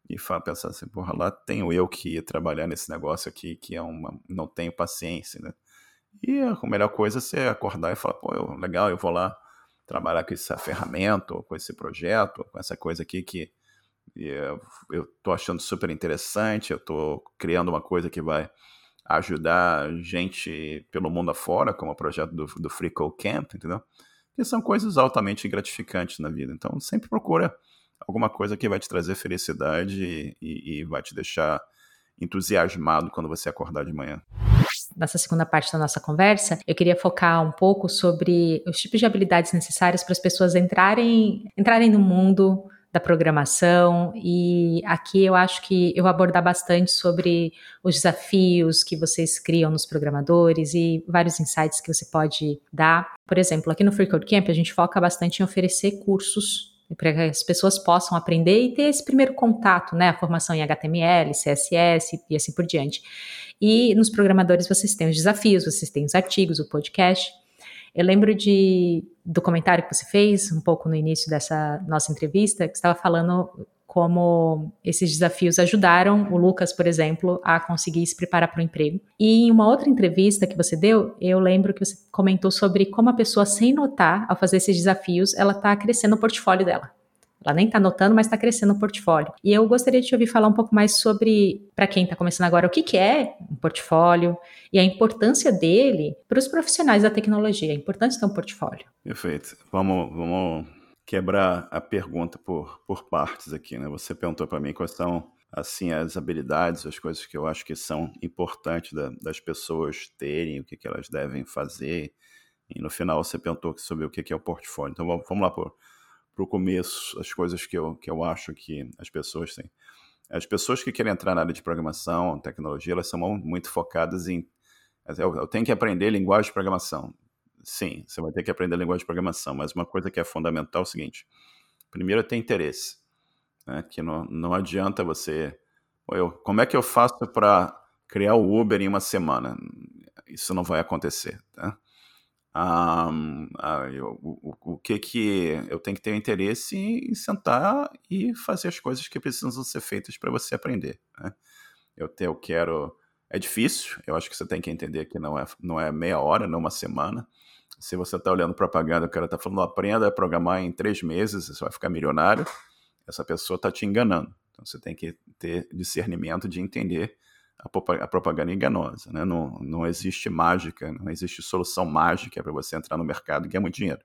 e pensar assim, porra, lá tenho eu que ir trabalhar nesse negócio aqui que é uma, não tenho paciência, né? E a melhor coisa é você acordar e falar, pô, legal, eu vou lá trabalhar com essa ferramenta, com esse projeto, com essa coisa aqui que eu estou achando super interessante, eu estou criando uma coisa que vai ajudar gente pelo mundo afora, como o projeto do, do Free Code Camp, entendeu? Que são coisas altamente gratificantes na vida. Então, sempre procura alguma coisa que vai te trazer felicidade e, e vai te deixar entusiasmado quando você acordar de manhã. Nessa segunda parte da nossa conversa, eu queria focar um pouco sobre os tipos de habilidades necessárias para as pessoas entrarem, entrarem no mundo da programação e aqui eu acho que eu vou abordar bastante sobre os desafios que vocês criam nos programadores e vários insights que você pode dar. Por exemplo, aqui no Free Code Camp a gente foca bastante em oferecer cursos para que as pessoas possam aprender e ter esse primeiro contato, né, a formação em HTML, CSS e assim por diante. E nos programadores vocês têm os desafios, vocês têm os artigos, o podcast. Eu lembro de, do comentário que você fez um pouco no início dessa nossa entrevista, que estava falando como esses desafios ajudaram o Lucas, por exemplo, a conseguir se preparar para o emprego. E em uma outra entrevista que você deu, eu lembro que você comentou sobre como a pessoa, sem notar, ao fazer esses desafios, ela está crescendo o portfólio dela. Ela nem está notando, mas está crescendo o portfólio. E eu gostaria de te ouvir falar um pouco mais sobre, para quem está começando agora, o que, que é um portfólio e a importância dele para os profissionais da tecnologia, a importância de um portfólio. Perfeito. Vamos, vamos quebrar a pergunta por, por partes aqui. Né? Você perguntou para mim quais são assim as habilidades, as coisas que eu acho que são importantes da, das pessoas terem, o que, que elas devem fazer. E no final você perguntou sobre o que, que é o portfólio. Então vamos, vamos lá por para o começo as coisas que eu, que eu acho que as pessoas têm. As pessoas que querem entrar na área de programação, tecnologia, elas são muito focadas em. Eu, eu tenho que aprender linguagem de programação. Sim, você vai ter que aprender linguagem de programação, mas uma coisa que é fundamental é o seguinte: primeiro, ter interesse. Né? Que não, não adianta você. Eu, como é que eu faço para criar o Uber em uma semana? Isso não vai acontecer. Tá? Um, uh, eu, o, o, que que eu tenho que ter interesse em, sentar e fazer as coisas que precisam ser feitas para você aprender. Né? Eu, te, eu quero. É difícil, eu acho que você tem que entender que não é, não é meia hora, não uma semana. Se você está olhando propaganda, o cara está falando, aprenda a programar em três meses, você vai ficar milionário. Essa pessoa está te enganando. Então você tem que ter discernimento de entender a propaganda enganosa. Né? Não, não existe mágica, não existe solução mágica para você entrar no mercado e ganhar muito dinheiro.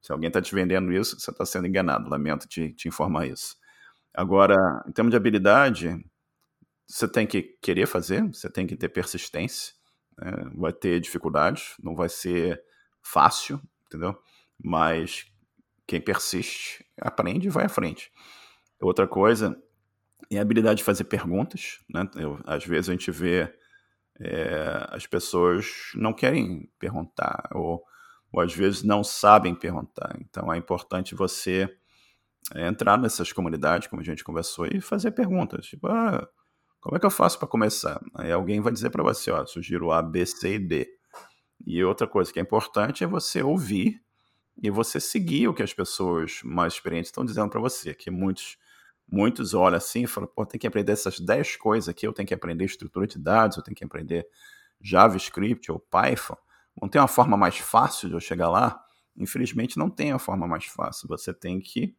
Se alguém está te vendendo isso, você está sendo enganado. Lamento te, te informar isso. Agora, em termos de habilidade, você tem que querer fazer, você tem que ter persistência, né? vai ter dificuldades, não vai ser fácil, entendeu? Mas quem persiste, aprende e vai à frente. Outra coisa é a habilidade de fazer perguntas, né? Eu, às vezes a gente vê é, as pessoas não querem perguntar, ou, ou às vezes não sabem perguntar. Então é importante você é, entrar nessas comunidades, como a gente conversou, e fazer perguntas. Tipo, ah, como é que eu faço para começar? Aí alguém vai dizer para você, ó, sugiro A, B, C e D. E outra coisa que é importante é você ouvir e você seguir o que as pessoas mais experientes estão dizendo para você, que muitos muitos olham assim e falam, pô, tem que aprender essas 10 coisas aqui, eu tenho que aprender estrutura de dados, eu tenho que aprender JavaScript ou Python. Não tem uma forma mais fácil de eu chegar lá? Infelizmente não tem a forma mais fácil. Você tem que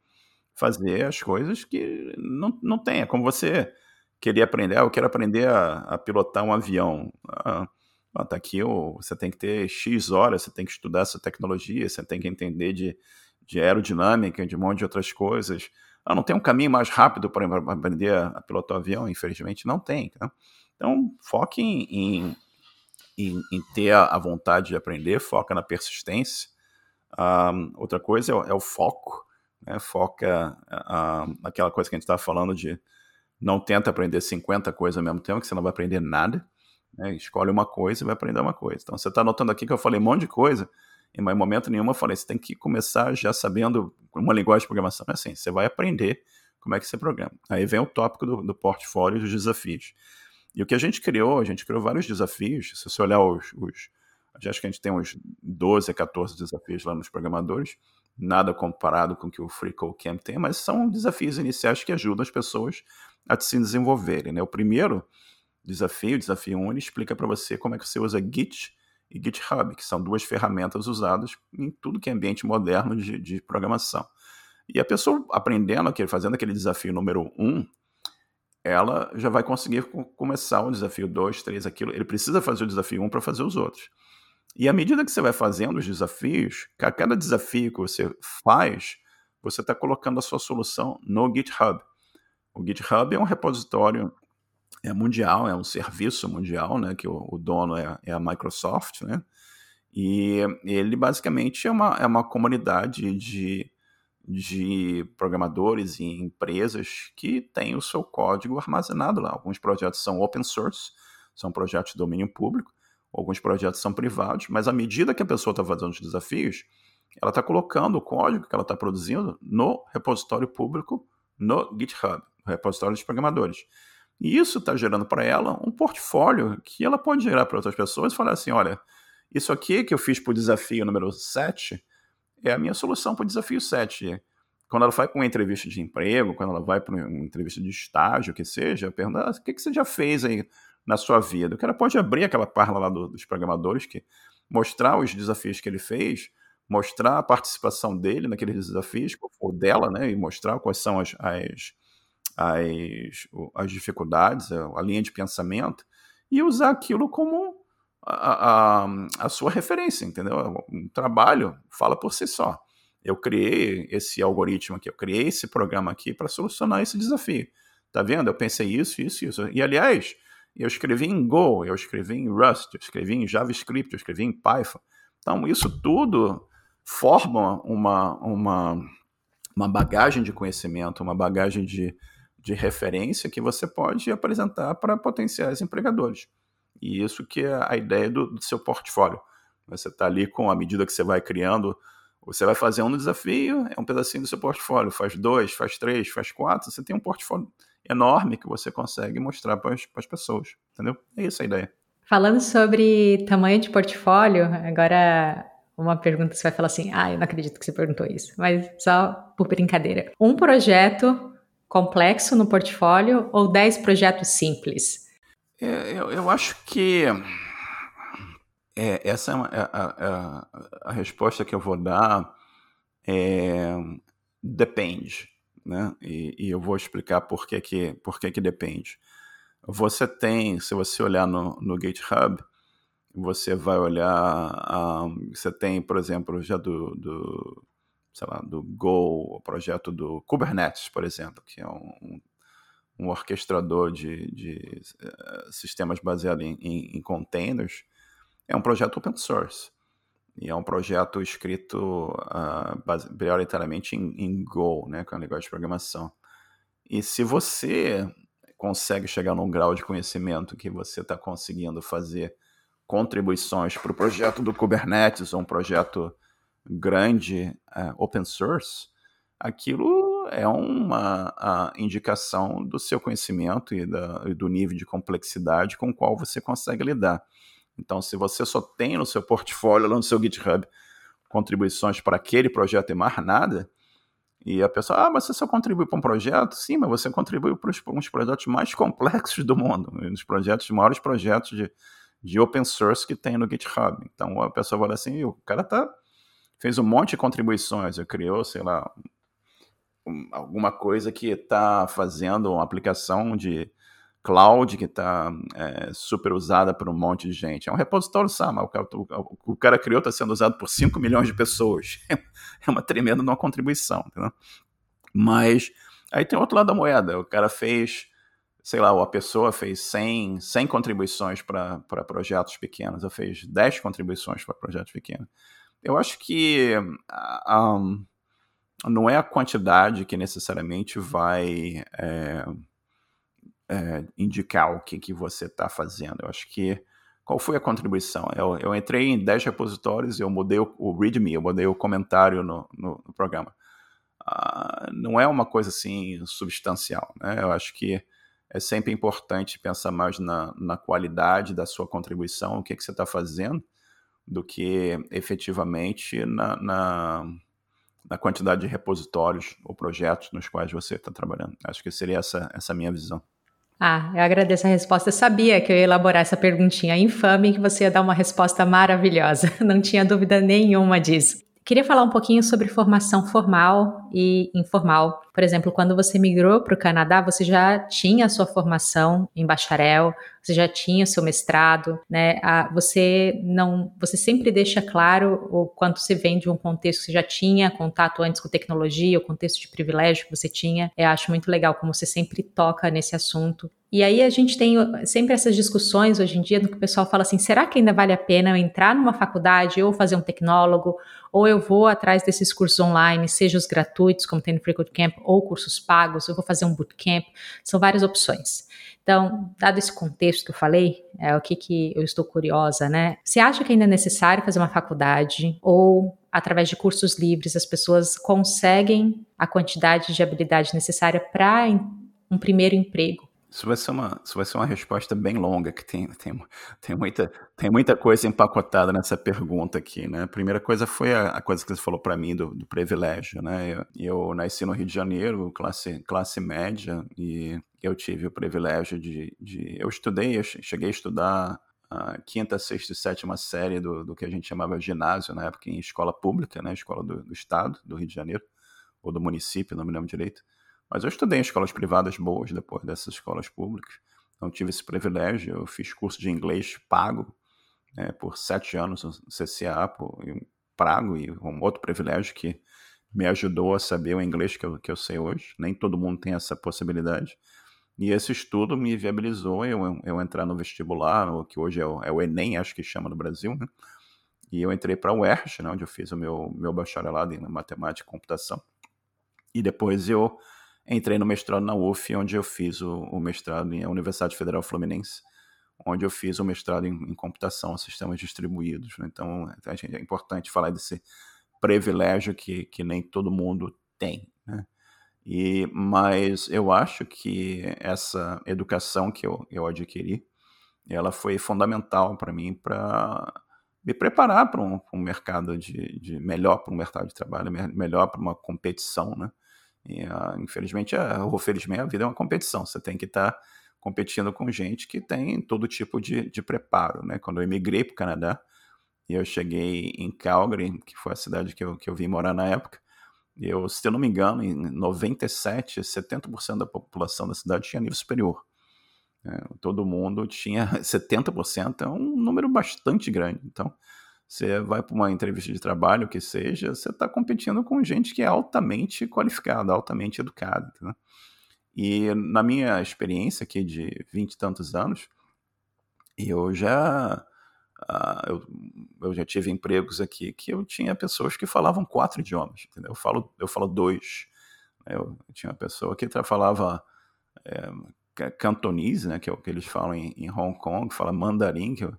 fazer as coisas que não, não tem. É como você queria aprender, ah, eu quero aprender a, a pilotar um avião. Ah, ah, tá aqui, você tem que ter X horas, você tem que estudar essa tecnologia, você tem que entender de, de aerodinâmica, de um monte de outras coisas. Ah, não tem um caminho mais rápido para aprender a pilotar o avião? Infelizmente, não tem. Né? Então, foque em, em, em, ter a vontade de aprender, foca na persistência. Um, outra coisa é é o foco. Né? Foca uh, aquela coisa que a gente estava falando de não tenta aprender 50 coisas ao mesmo tempo, que você não vai aprender nada. Né? Escolhe uma coisa e vai aprender uma coisa. Então, você está notando aqui que eu falei um monte de coisa, em momento nenhum eu falei, você tem que começar já sabendo uma linguagem de programação. É assim, você vai aprender como é que você programa. Aí vem o tópico do, do portfólio e dos desafios. E o que a gente criou, a gente criou vários desafios. Se você olhar os, os acho que a gente tem uns 12 a 14 desafios lá nos programadores, nada comparado com o que o Free Code Camp tem, mas são desafios iniciais que ajudam as pessoas a se desenvolverem. Né? O primeiro desafio, o desafio 1, ele explica para você como é que você usa Git e GitHub, que são duas ferramentas usadas em tudo que é ambiente moderno de, de programação. E a pessoa aprendendo aquele, fazendo aquele desafio número um, ela já vai conseguir começar o desafio 2, 3, aquilo. Ele precisa fazer o desafio 1 um para fazer os outros. E à medida que você vai fazendo os desafios, a cada desafio que você faz, você está colocando a sua solução no GitHub. O GitHub é um repositório é mundial, é um serviço mundial, né, que o, o dono é, é, a Microsoft, né, e ele basicamente é uma, é uma comunidade de, de programadores e empresas que tem o seu código armazenado lá. Alguns projetos são open source, são projetos de domínio público, alguns projetos são privados, mas à medida que a pessoa está fazendo os desafios, ela está colocando o código que ela está produzindo no repositório público no GitHub, repositório dos programadores. E isso está gerando para ela um portfólio que ela pode gerar para outras pessoas e falar assim: olha, isso aqui que eu fiz para o desafio número 7 é a minha solução para o desafio 7. Quando ela vai para uma entrevista de emprego, quando ela vai para uma entrevista de estágio, que seja, pergunta: ah, o que, que você já fez aí na sua vida? O cara pode abrir aquela página lá do, dos programadores, que mostrar os desafios que ele fez, mostrar a participação dele naqueles desafios, ou dela, né, e mostrar quais são as, as as, as dificuldades, a, linha de pensamento, e usar aquilo como a, a, a sua referência, entendeu? Um trabalho fala por si só. Eu criei esse algoritmo aqui, eu criei esse programa aqui para solucionar esse desafio. Tá vendo? Eu pensei isso, isso, isso. E aliás, eu escrevi em Go, eu escrevi em Rust, eu escrevi em JavaScript, eu escrevi em Python. Então, isso tudo forma uma, uma, uma bagagem de conhecimento, uma bagagem de, de referência que você pode apresentar para potenciais empregadores. E isso que é a ideia do, do seu portfólio. Você está ali com a medida que você vai criando, você vai fazer um desafio, é um pedacinho do seu portfólio, faz dois, faz três, faz quatro, você tem um portfólio enorme que você consegue mostrar para as pessoas, entendeu? É isso a ideia. Falando sobre tamanho de portfólio, agora uma pergunta você vai falar assim, ah, eu não acredito que você perguntou isso, mas só por brincadeira. Um projeto complexo no portfólio ou 10 projetos simples? É, eu, eu, acho que é, essa é, é a, a, a, resposta que eu vou dar. É, depende, né? E, e, eu vou explicar por que, que, por que, que depende. Você tem, se você olhar no, no GitHub, você vai olhar, um, você tem, por exemplo, já do, do sei lá, do Go, o projeto do Kubernetes, por exemplo, que é um, um orquestrador de, de uh, sistemas baseados em, em, em, containers, é um projeto open source. E é um projeto escrito uh, base, prioritariamente em, em, Go, né, que é negócio de programação. E se você consegue chegar num grau de conhecimento que você está conseguindo fazer contribuições para o projeto do Kubernetes, ou um projeto grande uh, open source, aquilo é uma indicação do seu conhecimento e, da, e do nível de complexidade com o qual você consegue lidar. Então, se você só tem no seu portfólio, no seu GitHub, contribuições para aquele projeto e mais nada, e a pessoa, ah, mas você só contribui para um projeto? Sim, mas você contribui para uns projetos mais complexos do mundo, nos projetos, maiores projetos de, de open source que tem no GitHub. Então a pessoa fala assim, o cara tá, fez um monte de contribuições, criou, sei lá, alguma coisa que está fazendo uma aplicação de cloud que está é, super usada por um monte de gente. É um repositório SAMA, o, o, o cara criou está sendo usado por 5 milhões de pessoas. é uma tremenda uma contribuição. Entendeu? Mas aí tem outro lado da moeda. O cara fez, sei lá, a pessoa fez 100, 100 contribuições para projetos pequenos, ou fez 10 contribuições para projetos pequenos. Eu acho que um, não é a quantidade que necessariamente vai. É, é, indicar o que, que você está fazendo. Eu acho que qual foi a contribuição? Eu, eu entrei em 10 repositórios e eu mudei o, o README, eu mudei o comentário no, no, no programa. Uh, não é uma coisa assim substancial. Né? Eu acho que é sempre importante pensar mais na, na qualidade da sua contribuição, o que, que você está fazendo, do que efetivamente na, na, na, quantidade de repositórios ou projetos nos quais você está trabalhando. Acho que seria essa, essa minha visão. Ah, eu agradeço a resposta. Eu sabia que eu ia elaborar essa perguntinha infame que você ia dar uma resposta maravilhosa. Não tinha dúvida nenhuma disso. Queria falar um pouquinho sobre formação formal e informal. Por exemplo, quando você migrou para o Canadá, você já tinha a sua formação em bacharel, você já tinha o seu mestrado, né? você não, você sempre deixa claro o quanto você vem de um contexto que você já tinha contato antes com tecnologia, o contexto de privilégio que você tinha. Eu acho muito legal como você sempre toca nesse assunto. E aí a gente tem sempre essas discussões hoje em dia no que o pessoal fala assim: será que ainda vale a pena entrar numa faculdade ou fazer um tecnólogo? Ou eu vou atrás desses cursos online, seja os gratuitos, como tem no Code Camp, ou cursos pagos, eu vou fazer um bootcamp. São várias opções. Então, dado esse contexto que eu falei, é o que, que eu estou curiosa, né? Você acha que ainda é necessário fazer uma faculdade ou através de cursos livres as pessoas conseguem a quantidade de habilidade necessária para um primeiro emprego? Isso vai ser uma, isso vai ser uma resposta bem longa, que tem, tem, tem, muita, tem muita coisa empacotada nessa pergunta aqui, né? A primeira coisa foi a, a coisa que você falou para mim do, do, privilégio, né? Eu, eu, nasci no Rio de Janeiro, classe, classe média, e eu tive o privilégio de, de eu estudei, eu cheguei a estudar a quinta, sexta e sétima série do, do que a gente chamava ginásio na época em escola pública, né? Escola do, do estado, do Rio de Janeiro, ou do município, não me lembro direito. Mas eu estudei em escolas privadas boas depois dessas escolas públicas. Então tive esse privilégio. Eu fiz curso de inglês pago né, por sete anos no CCA, por, um pago e um outro privilégio que me ajudou a saber o inglês que eu, que eu sei hoje. Nem todo mundo tem essa possibilidade. E esse estudo me viabilizou eu, eu entrar no vestibular, o que hoje é o, é o, Enem, acho que chama no Brasil, né? E eu entrei para o UERJ, né, onde eu fiz o meu, meu bacharelado em matemática e computação. E depois eu entrei no mestrado na UF, onde eu fiz o, o mestrado em Universidade Federal Fluminense, onde eu fiz o mestrado em, em computação, sistemas distribuídos. Né? Então, é importante falar desse privilégio que, que nem todo mundo tem. Né? E, mas eu acho que essa educação que eu, eu adquiri, ela foi fundamental para mim para me preparar para um, um, mercado de, de melhor para um mercado de trabalho, melhor para uma competição, né? E, uh, infelizmente, uh, ou felizmente, a vida é uma competição. Você tem que estar tá competindo com gente que tem todo tipo de, de preparo. Né? Quando eu emigrei para o Canadá, e eu cheguei em Calgary, que foi a cidade que eu, que eu vim morar na época, eu, se eu não me engano, em 97, 70% da população da cidade tinha nível superior. É, todo mundo tinha 70%, é um número bastante grande. Então, Você vai para uma entrevista de trabalho, que seja, você está competindo com gente que é altamente qualificada, altamente educada. Né? E na minha experiência aqui de vinte e tantos anos, eu já Uh, eu, eu, já tive empregos aqui que eu tinha pessoas que falavam quatro idiomas, entendeu? Eu falo, eu falo dois. Né? Eu, tinha uma pessoa que falava é, cantonese, né, que é o que eles falam em, em Hong Kong, fala mandarim, que eu,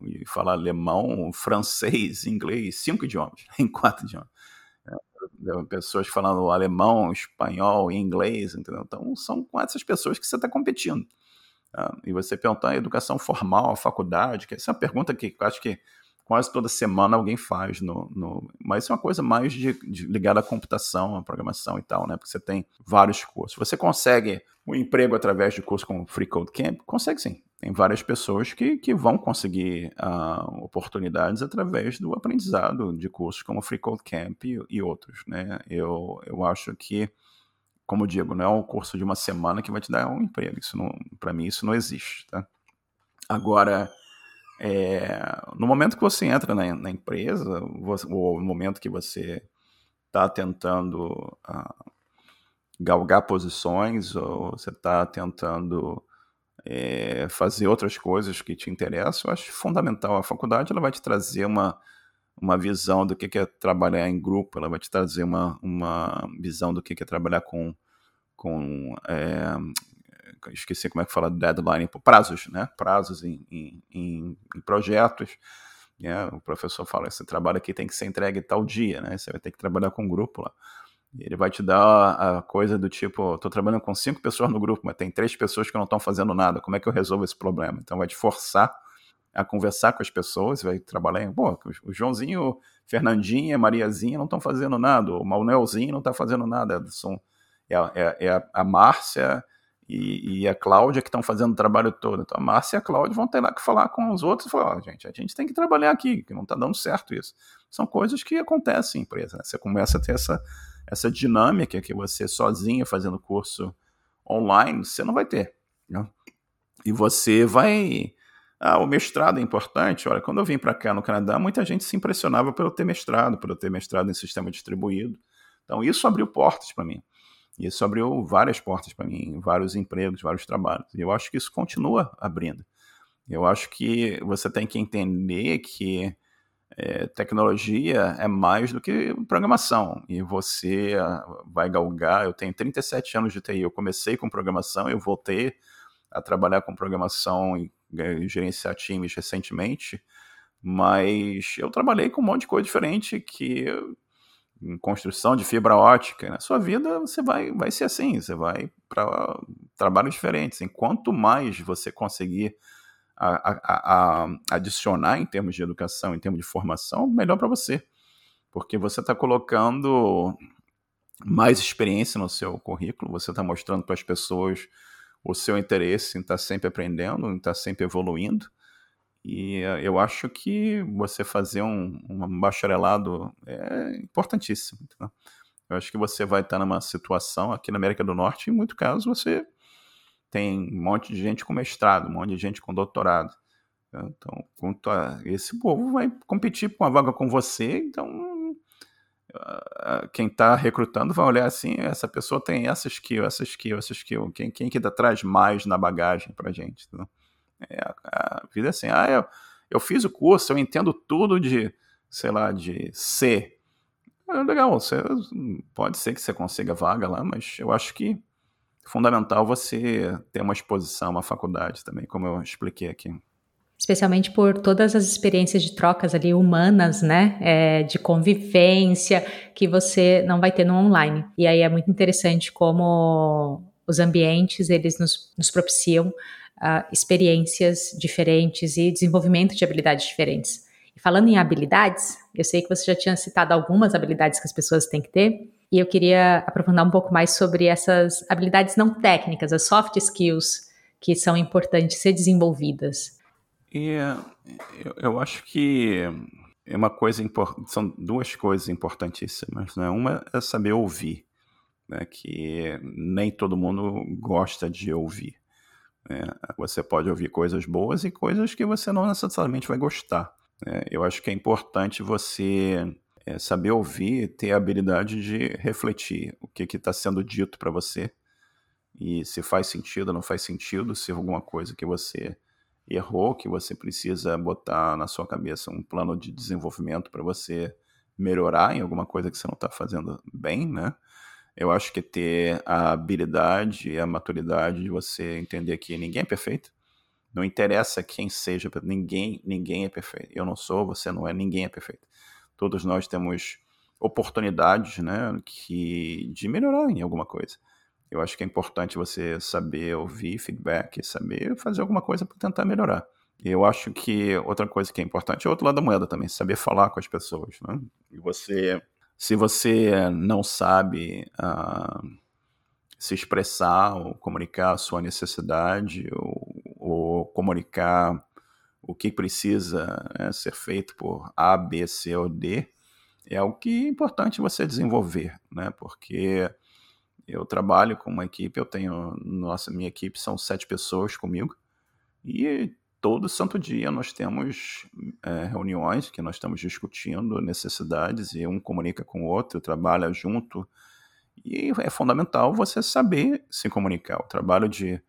e fala alemão, francês, inglês, cinco idiomas, em quatro idiomas. É, pessoas falando alemão, espanhol, inglês, entendeu? Então são com essas pessoas que você está competindo. Ah, e você perguntar a educação formal, a faculdade, que essa é uma pergunta que eu acho que quase toda semana alguém faz, no, no mas é uma coisa mais de, de ligada à computação, à programação e tal, né? Porque você tem vários cursos. Você consegue um emprego através de curso como Free Code Camp? Consegue sim. Tem várias pessoas que, que vão conseguir uh, oportunidades através do aprendizado de cursos como Free Code Camp e, e outros, né? Eu, eu acho que como digo, não é um curso de uma semana que vai te dar um emprego. Isso para mim isso não existe, tá? Agora, é, no momento que você entra na, na empresa, você, ou no momento que você está tentando uh, galgar posições, ou você está tentando é, fazer outras coisas que te interessam, eu acho fundamental. A faculdade ela vai te trazer uma, uma visão do que é trabalhar em grupo, ela vai te trazer uma, uma visão do que é trabalhar com, com é, esqueci como é que fala deadline, prazos, né? Prazos em, em, em, projetos. Né? O professor fala, esse trabalho aqui tem que ser entregue tal dia, né? Você vai ter que trabalhar com um grupo lá. Ele vai te dar a coisa do tipo, estou trabalhando com cinco pessoas no grupo, mas tem três pessoas que não estão fazendo nada. Como é que eu resolvo esse problema? Então vai te forçar a conversar com as pessoas, vai trabalhar em, pô, o Joãozinho, Fernandinha, Mariazinha não estão fazendo nada, o Manuelzinho não está fazendo nada, são, é, é, é a Márcia e, e, a Cláudia que estão fazendo o trabalho todo. Então a Márcia e a Cláudia vão ter lá que falar com os outros e falar, oh, gente, a gente tem que trabalhar aqui, que não está dando certo isso. São coisas que acontecem em empresa, né? Você começa a ter essa, essa dinâmica que você sozinho fazendo curso online, você não vai ter. Né? E você vai ah, o mestrado é importante. Olha, quando eu vim para cá no Canadá, muita gente se impressionava pelo ter mestrado, pelo ter mestrado em sistema distribuído. Então, isso abriu portas para mim. Isso abriu várias portas para mim, vários empregos, vários trabalhos. E eu acho que isso continua abrindo. Eu acho que você tem que entender que é, tecnologia é mais do que programação. E você ah, vai galgar. Eu tenho 37 anos de TI. Eu comecei com programação, eu voltei a trabalhar com programação e é, gerenciar times recentemente, mas eu trabalhei com um monte de coisa diferente que em construção de fibra ótica, na sua vida você vai, vai ser assim, você vai para trabalhos diferentes. Enquanto mais você conseguir a, a, a, adicionar em termos de educação, em termos de formação, melhor para você. Porque você está colocando mais experiência no seu currículo, você está mostrando para as pessoas o seu interesse em estar tá sempre aprendendo, em estar tá sempre evoluindo. E eh, eu acho que você fazer um, um bacharelado é importantíssimo. Entendeu? Eu acho que você vai estar numa situação aqui na América do Norte, em muito caso, você tem um monte de gente com mestrado, um monte de gente com doutorado. Então, quanto a esse povo vai competir por uma vaga com você, então quem está recrutando vai olhar assim, essa pessoa tem essa skill, essa skill, essa skill. Quem, quem que traz mais na bagagem para gente? É, a, a, vida é assim, ah, eu, eu fiz o curso, eu entendo tudo de, sei lá, de C. É legal, você, pode ser que você consiga vaga lá, mas eu acho que fundamental você ter uma exposição, uma faculdade também, como eu expliquei aqui especialmente por todas as experiências de trocas ali humanas, né, é, de convivência que você não vai ter no online. E aí é muito interessante como os ambientes eles nos, nos propiciam uh, experiências diferentes e desenvolvimento de habilidades diferentes. E falando em habilidades, eu sei que você já tinha citado algumas habilidades que as pessoas têm que ter. E eu queria aprofundar um pouco mais sobre essas habilidades não técnicas, as soft skills que são importantes ser desenvolvidas. E eu, eu acho que é uma coisa são duas coisas importantíssimas, né? Uma é saber ouvir, né? Que nem todo mundo gosta de ouvir. Né? Você pode ouvir coisas boas e coisas que você não necessariamente vai gostar. É, eu acho que é importante você é, saber ouvir, ter a habilidade de refletir o que está sendo dito para você e se faz sentido não faz sentido, se alguma coisa que você errou, que você precisa botar na sua cabeça um plano de desenvolvimento para você melhorar em alguma coisa que você não está fazendo bem, né? Eu acho que ter a habilidade e a maturidade de você entender que ninguém é perfeito. Não interessa quem seja, ninguém, ninguém é perfeito. Eu não sou, você não é, ninguém é perfeito. Todos nós temos oportunidades, né, que de melhorar em alguma coisa. Eu acho que é importante você saber ouvir feedback, saber fazer alguma coisa para tentar melhorar. Eu acho que outra coisa que é importante é o outro lado da moeda também, saber falar com as pessoas. Né? E você, se você não sabe uh, se expressar ou comunicar a sua necessidade ou, ou comunicar o que precisa né, ser feito por A, B, C ou D, é algo que é importante você desenvolver, né? Porque eu trabalho com uma equipe, eu tenho, nossa, minha equipe são sete pessoas comigo, e todo santo dia nós temos é, reuniões que nós estamos discutindo necessidades, e um comunica com o outro, trabalha junto, e é fundamental você saber se comunicar. O trabalho de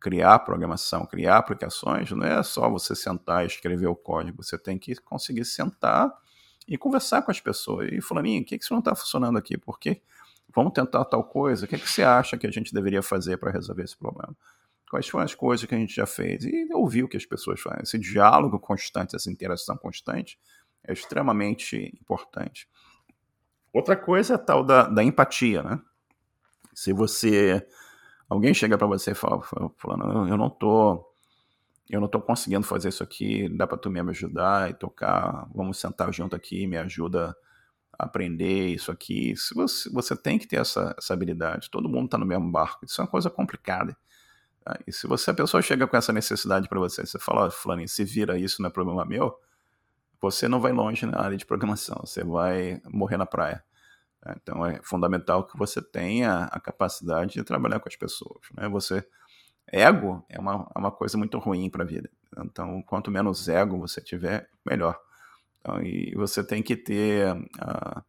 criar programação, criar aplicações, não é só você sentar e escrever o código, você tem que conseguir sentar e conversar com as pessoas. E fulaninho, o que, que isso não está funcionando aqui? Por que vamos tentar tal coisa, o que, que você acha que a gente deveria fazer para resolver esse problema? Quais foram as coisas que a gente já fez? E ouvir o que as pessoas fazem. Esse diálogo constante, essa interação constante é extremamente importante. Outra coisa é a tal da, da empatia, né? Se você. Alguém chega para você e fala, falando, eu não tô. Eu não tô conseguindo fazer isso aqui, dá para tu me ajudar e tocar, vamos sentar junto aqui, me ajuda aprender isso aqui. Se você, você tem que ter essa, essa habilidade. Todo mundo está no mesmo barco. Isso é uma coisa complicada. Tá? E se você a pessoa chega com essa necessidade para você, você fala, oh, se vira isso não é problema meu, você não vai longe na área de programação. Você vai morrer na praia. Tá? Então é fundamental que você tenha a capacidade de trabalhar com as pessoas. Né? Você ego é uma, é uma coisa muito ruim para a vida. Então, quanto menos ego você tiver, melhor. Então, e você tem que ter a,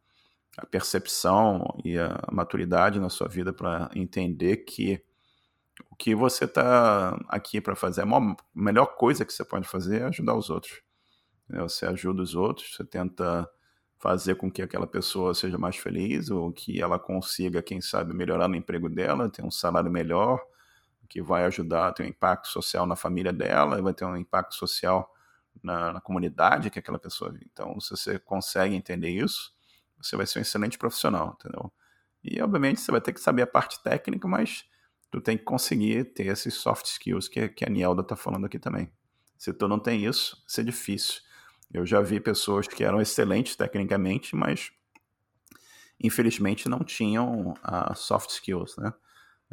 a percepção e a maturidade na sua vida para entender que o que você está aqui para fazer, a melhor coisa que você pode fazer é ajudar os outros. Você ajuda os outros, você tenta fazer com que aquela pessoa seja mais feliz ou que ela consiga, quem sabe, melhorar no emprego dela, ter um salário melhor, que vai ajudar, ter um impacto social na família dela, vai ter um impacto social na, na comunidade que aquela pessoa vive. Então, se você consegue entender isso, você vai ser um excelente profissional, entendeu? E, obviamente, você vai ter que saber a parte técnica, mas tu tem que conseguir ter esses soft skills que, que a Nielda está falando aqui também. Se tu não tem isso, vai ser difícil. Eu já vi pessoas que eram excelentes tecnicamente, mas infelizmente não tinham a soft skills, né?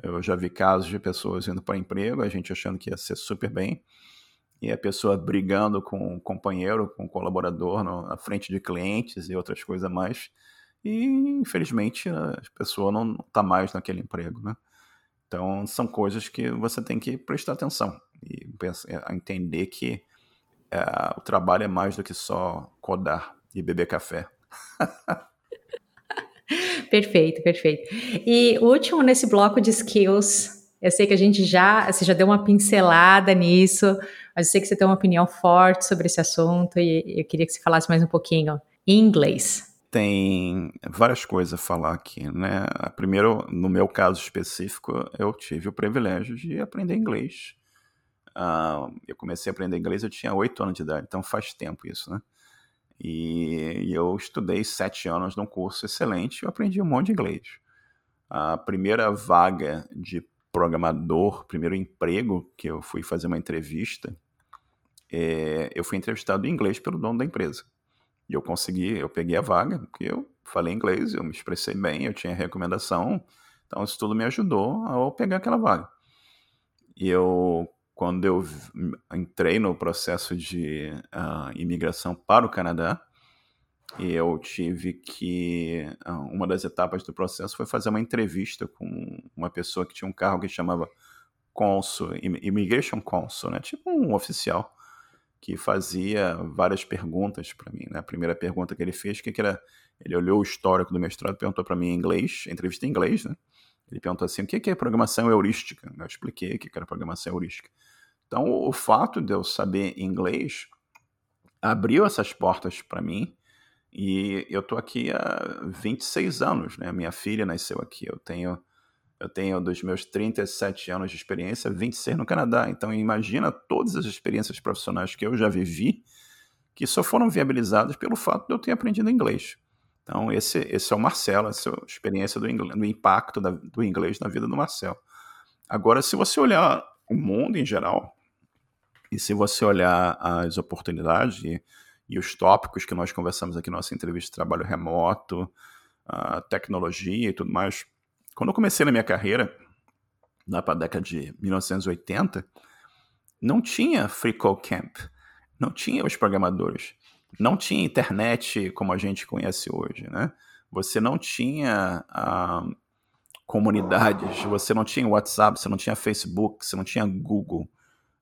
Eu já vi casos de pessoas indo para emprego, a gente achando que ia ser super bem, e a pessoa brigando com o companheiro, com o colaborador no, na frente de clientes e outras coisas mais. E, infelizmente, a pessoa não está mais naquele emprego, né? Então, são coisas que você tem que prestar atenção e pensar, é, entender que é, o trabalho é mais do que só codar e beber café. perfeito, perfeito. E o último nesse bloco de skills, eu sei que a gente já, você já deu uma pincelada nisso, mas eu sei que você tem uma opinião forte sobre esse assunto e eu queria que você falasse mais um pouquinho em inglês. Tem várias coisas a falar aqui, né? Primeiro, no meu caso específico, eu tive o privilégio de aprender inglês. Uh, eu comecei a aprender inglês, eu tinha oito anos de idade, então faz tempo isso, né? E, e eu estudei sete anos num curso excelente, eu aprendi um monte de inglês. A primeira vaga de programador, primeiro emprego que eu fui fazer uma entrevista, é, eu fui entrevistado em inglês pelo dono da empresa. E eu consegui, eu peguei a vaga, porque eu falei inglês, eu me expressei bem, eu tinha recomendação, então isso tudo me ajudou a pegar aquela vaga. E eu, quando eu entrei no processo de uh, imigração para o Canadá, eu tive que. Uh, uma das etapas do processo foi fazer uma entrevista com uma pessoa que tinha um carro que chamava Consul, Immigration Consul, né? Tipo um oficial que fazia várias perguntas para mim. Né? A primeira pergunta que ele fez, que, que era, ele olhou o histórico do mestrado, perguntou para mim em inglês, entrevista em inglês, né? Ele perguntou assim, o que é programação heurística? Eu expliquei o que era programação heurística. Então, o fato de eu saber inglês abriu essas portas para mim e eu tô aqui há 26 anos, né? Minha filha nasceu aqui, eu tenho eu tenho dos meus 37 anos de experiência, 26 no Canadá. Então imagina todas as experiências profissionais que eu já vivi que só foram viabilizadas pelo fato de eu ter aprendido inglês. Então esse, esse é o Marcelo, essa é a experiência do, inglês, do impacto da, do inglês na vida do Marcelo. Agora, se você olhar o mundo em geral, e se você olhar as oportunidades e, e os tópicos que nós conversamos aqui na nossa entrevista de trabalho remoto, tecnologia e tudo mais, quando eu comecei na minha carreira, lá para a década de 1980, não tinha Free Camp, não tinha os programadores, não tinha internet como a gente conhece hoje, né? Você não tinha ah, comunidades, você não tinha WhatsApp, você não tinha Facebook, você não tinha Google.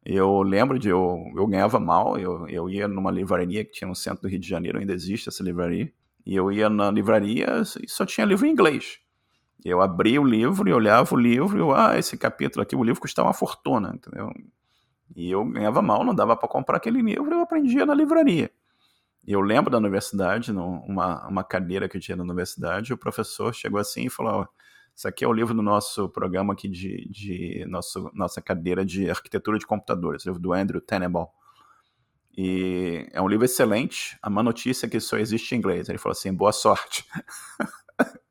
Eu lembro de eu, eu ganhava mal, eu, eu ia numa livraria que tinha no centro do Rio de Janeiro, ainda existe essa livraria, e eu ia na livraria e só tinha livro em inglês. Eu abria o livro e olhava o livro e eu, ah, esse capítulo aqui, o livro custava uma fortuna, entendeu? E eu ganhava mal, não dava para comprar aquele livro, eu aprendia na livraria. Eu lembro da universidade, numa uma cadeira que eu tinha na universidade, o professor chegou assim e falou: Isso aqui é o livro do nosso programa aqui de, de nosso, nossa cadeira de arquitetura de computadores, livro do Andrew Tenenbaum. E é um livro excelente. A má notícia é que só existe em inglês. Ele falou assim: boa sorte.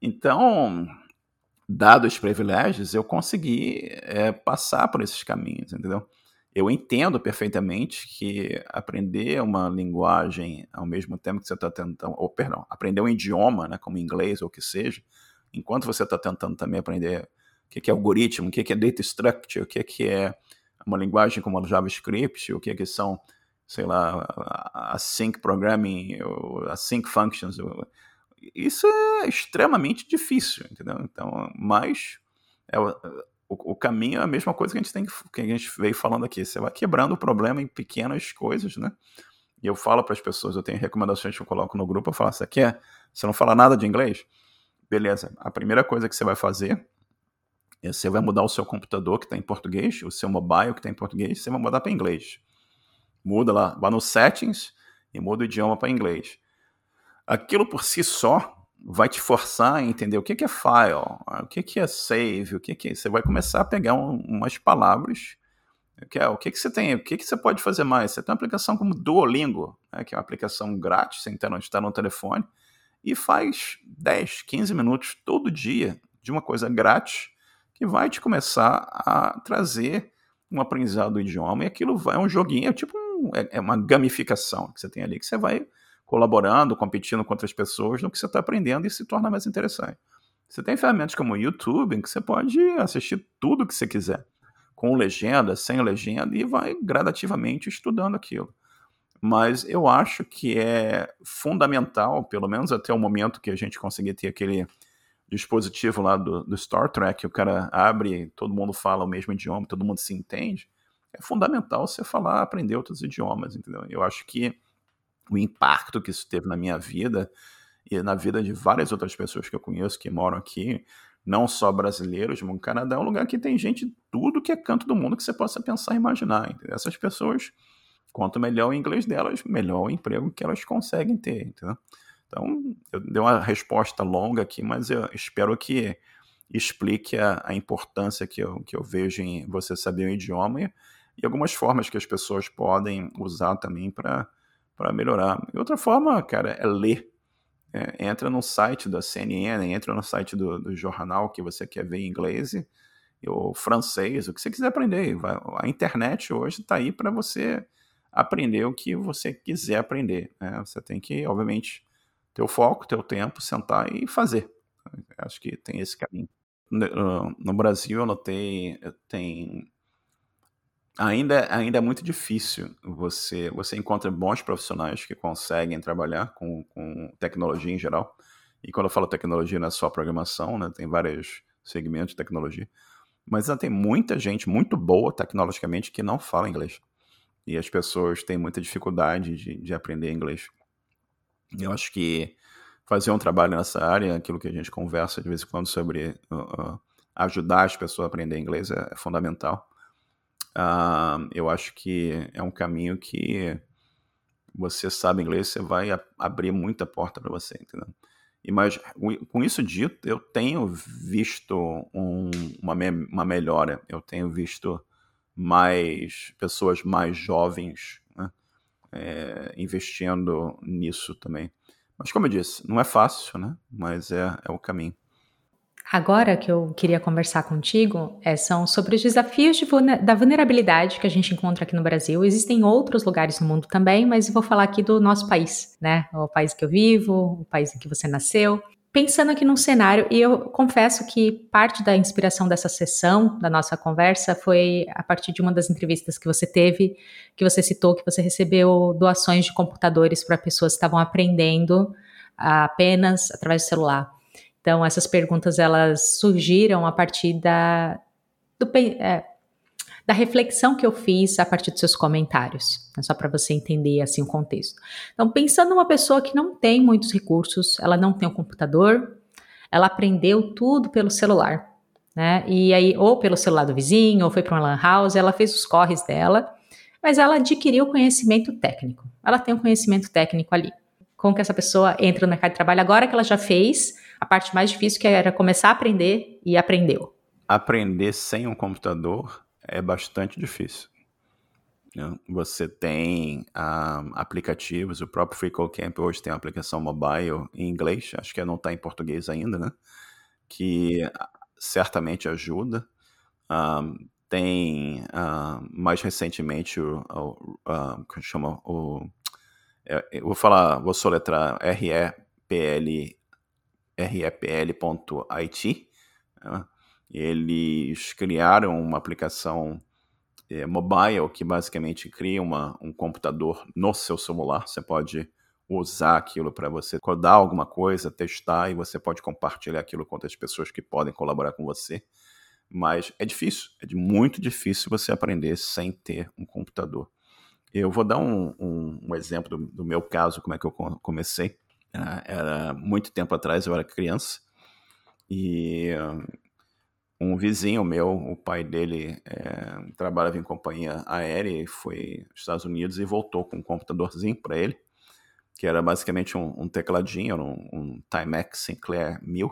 Então, dados os privilégios, eu consegui é, passar por esses caminhos, entendeu? Eu entendo perfeitamente que aprender uma linguagem ao mesmo tempo que você está tentando, ou perdão, aprender um idioma, né, como inglês ou o que seja, enquanto você está tentando também aprender o que é algoritmo, o que é data structure, o que é uma linguagem como o JavaScript, o que, são, sei lá, async programming, async functions, isso é extremamente difícil, entendeu? Então, mas é, o, o, caminho é a mesma coisa que a gente tem que a gente veio falando aqui. Você vai quebrando o problema em pequenas coisas, né? E eu falo para as pessoas, eu tenho recomendações que eu coloco no grupo, eu falo, você quer? Você não fala nada de inglês? Beleza. A primeira coisa que você vai fazer é você vai mudar o seu computador que está em português, o seu mobile que está em português, você vai mudar para inglês. Muda lá, vai no settings e muda o idioma para inglês aquilo por si só vai te forçar a entender o que é file, o que é save, o que é. Você vai começar a pegar um, umas palavras. Que é, o que, que você tem? O que, que você pode fazer mais? Você tem uma aplicação como Duolingo, né, que é uma aplicação grátis, onde estar no telefone, e faz 10, 15 minutos todo dia de uma coisa grátis que vai te começar a trazer um aprendizado do idioma. E aquilo vai, é um joguinho, é tipo um, é, é uma gamificação que você tem ali, que você vai colaborando, competindo com outras pessoas no que você está aprendendo e se torna mais interessante. Você tem ferramentas como o YouTube, em que você pode assistir tudo que você quiser, com legenda, sem legenda, e vai gradativamente estudando aquilo. Mas eu acho que é fundamental, pelo menos até o momento que a gente conseguir ter aquele dispositivo lá do, do Star Trek, o cara abre, todo mundo fala o mesmo idioma, todo mundo se entende, é fundamental você falar, aprender outros idiomas, entendeu? Eu acho que o impacto que isso teve na minha vida e na vida de várias outras pessoas que eu conheço que moram aqui, não só brasileiros, mas o Canadá é um lugar que tem gente de tudo que é canto do mundo que você possa pensar e imaginar. Entendeu? Essas pessoas, quanto melhor o inglês delas, melhor o emprego que elas conseguem ter. Entendeu? Então, eu dei uma resposta longa aqui, mas eu espero que explique a, a importância que eu, que eu vejo em você saber o idioma e, e algumas formas que as pessoas podem usar também para para melhorar. E outra forma, cara, é ler. É, entra no site da CNN, entra no site do, do jornal que você quer ver em inglês, ou francês, o que você quiser aprender. A internet hoje está aí para você aprender o que você quiser aprender. Né? Você tem que, obviamente, ter o foco, ter o tempo, sentar e fazer. Acho que tem esse caminho. No, no Brasil, eu notei, tem ainda, ainda é muito difícil você você encontra bons profissionais que conseguem trabalhar com, com tecnologia em geral e quando eu falo tecnologia não é só programação né tem vários segmentos de tecnologia mas ainda tem muita gente muito boa tecnologicamente que não fala inglês e as pessoas têm muita dificuldade de, de aprender inglês. Eu acho que fazer um trabalho nessa área, aquilo que a gente conversa de vez em quando sobre uh, uh, ajudar as pessoas a aprender inglês é, é fundamental. Uh, eu acho que é um caminho que você sabe inglês, você vai abrir muita porta para você, entendeu? E mas com isso dito, eu tenho visto um, uma, me, uma melhora. Eu tenho visto mais pessoas mais jovens né, é, investindo nisso também. Mas como eu disse, não é fácil, né? Mas é, é o caminho. Agora que eu queria conversar contigo é, são sobre os desafios de, da vulnerabilidade que a gente encontra aqui no Brasil. Existem outros lugares no mundo também, mas eu vou falar aqui do nosso país, né? O país que eu vivo, o país em que você nasceu pensando aqui num cenário, e eu confesso que parte da inspiração dessa sessão, da nossa conversa, foi a partir de uma das entrevistas que você teve, que você citou que você recebeu doações de computadores para pessoas que estavam aprendendo apenas através do celular. Então, essas perguntas elas surgiram a partir da, do, é, da reflexão que eu fiz a partir dos seus comentários, né, só para você entender assim o contexto. Então, pensando numa pessoa que não tem muitos recursos, ela não tem um computador, ela aprendeu tudo pelo celular, né? E aí, ou pelo celular do vizinho, ou foi para uma lan house, ela fez os corres dela, mas ela adquiriu conhecimento técnico. Ela tem um conhecimento técnico ali. Como que essa pessoa entra no mercado de trabalho agora que ela já fez a parte mais difícil, que era começar a aprender e aprendeu? Aprender sem um computador é bastante difícil. Né? Você tem uh, aplicativos, o próprio FreeCodeCamp hoje tem uma aplicação mobile em inglês, acho que não está em português ainda, né? Que certamente ajuda. Uh, tem mais recentemente o, o uh, como chama o é, eu vou falar vou soletrar repl repl.it né? Eles criaram uma aplicação é, mobile que basicamente cria uma, um computador no seu celular. Você pode usar aquilo para você codar alguma coisa, testar e você pode compartilhar aquilo com outras pessoas que podem colaborar com você. Mas é difícil, é muito difícil você aprender sem ter um computador. Eu vou dar um, um, um exemplo do, do, meu caso, como é que eu comecei. Era, era muito tempo atrás, eu era criança. E um vizinho meu, o pai dele é, trabalhava em companhia aérea e foi aos Estados Unidos e voltou com um computadorzinho para ele, que era basicamente um, um tecladinho, um, um Timex Sinclair 1000,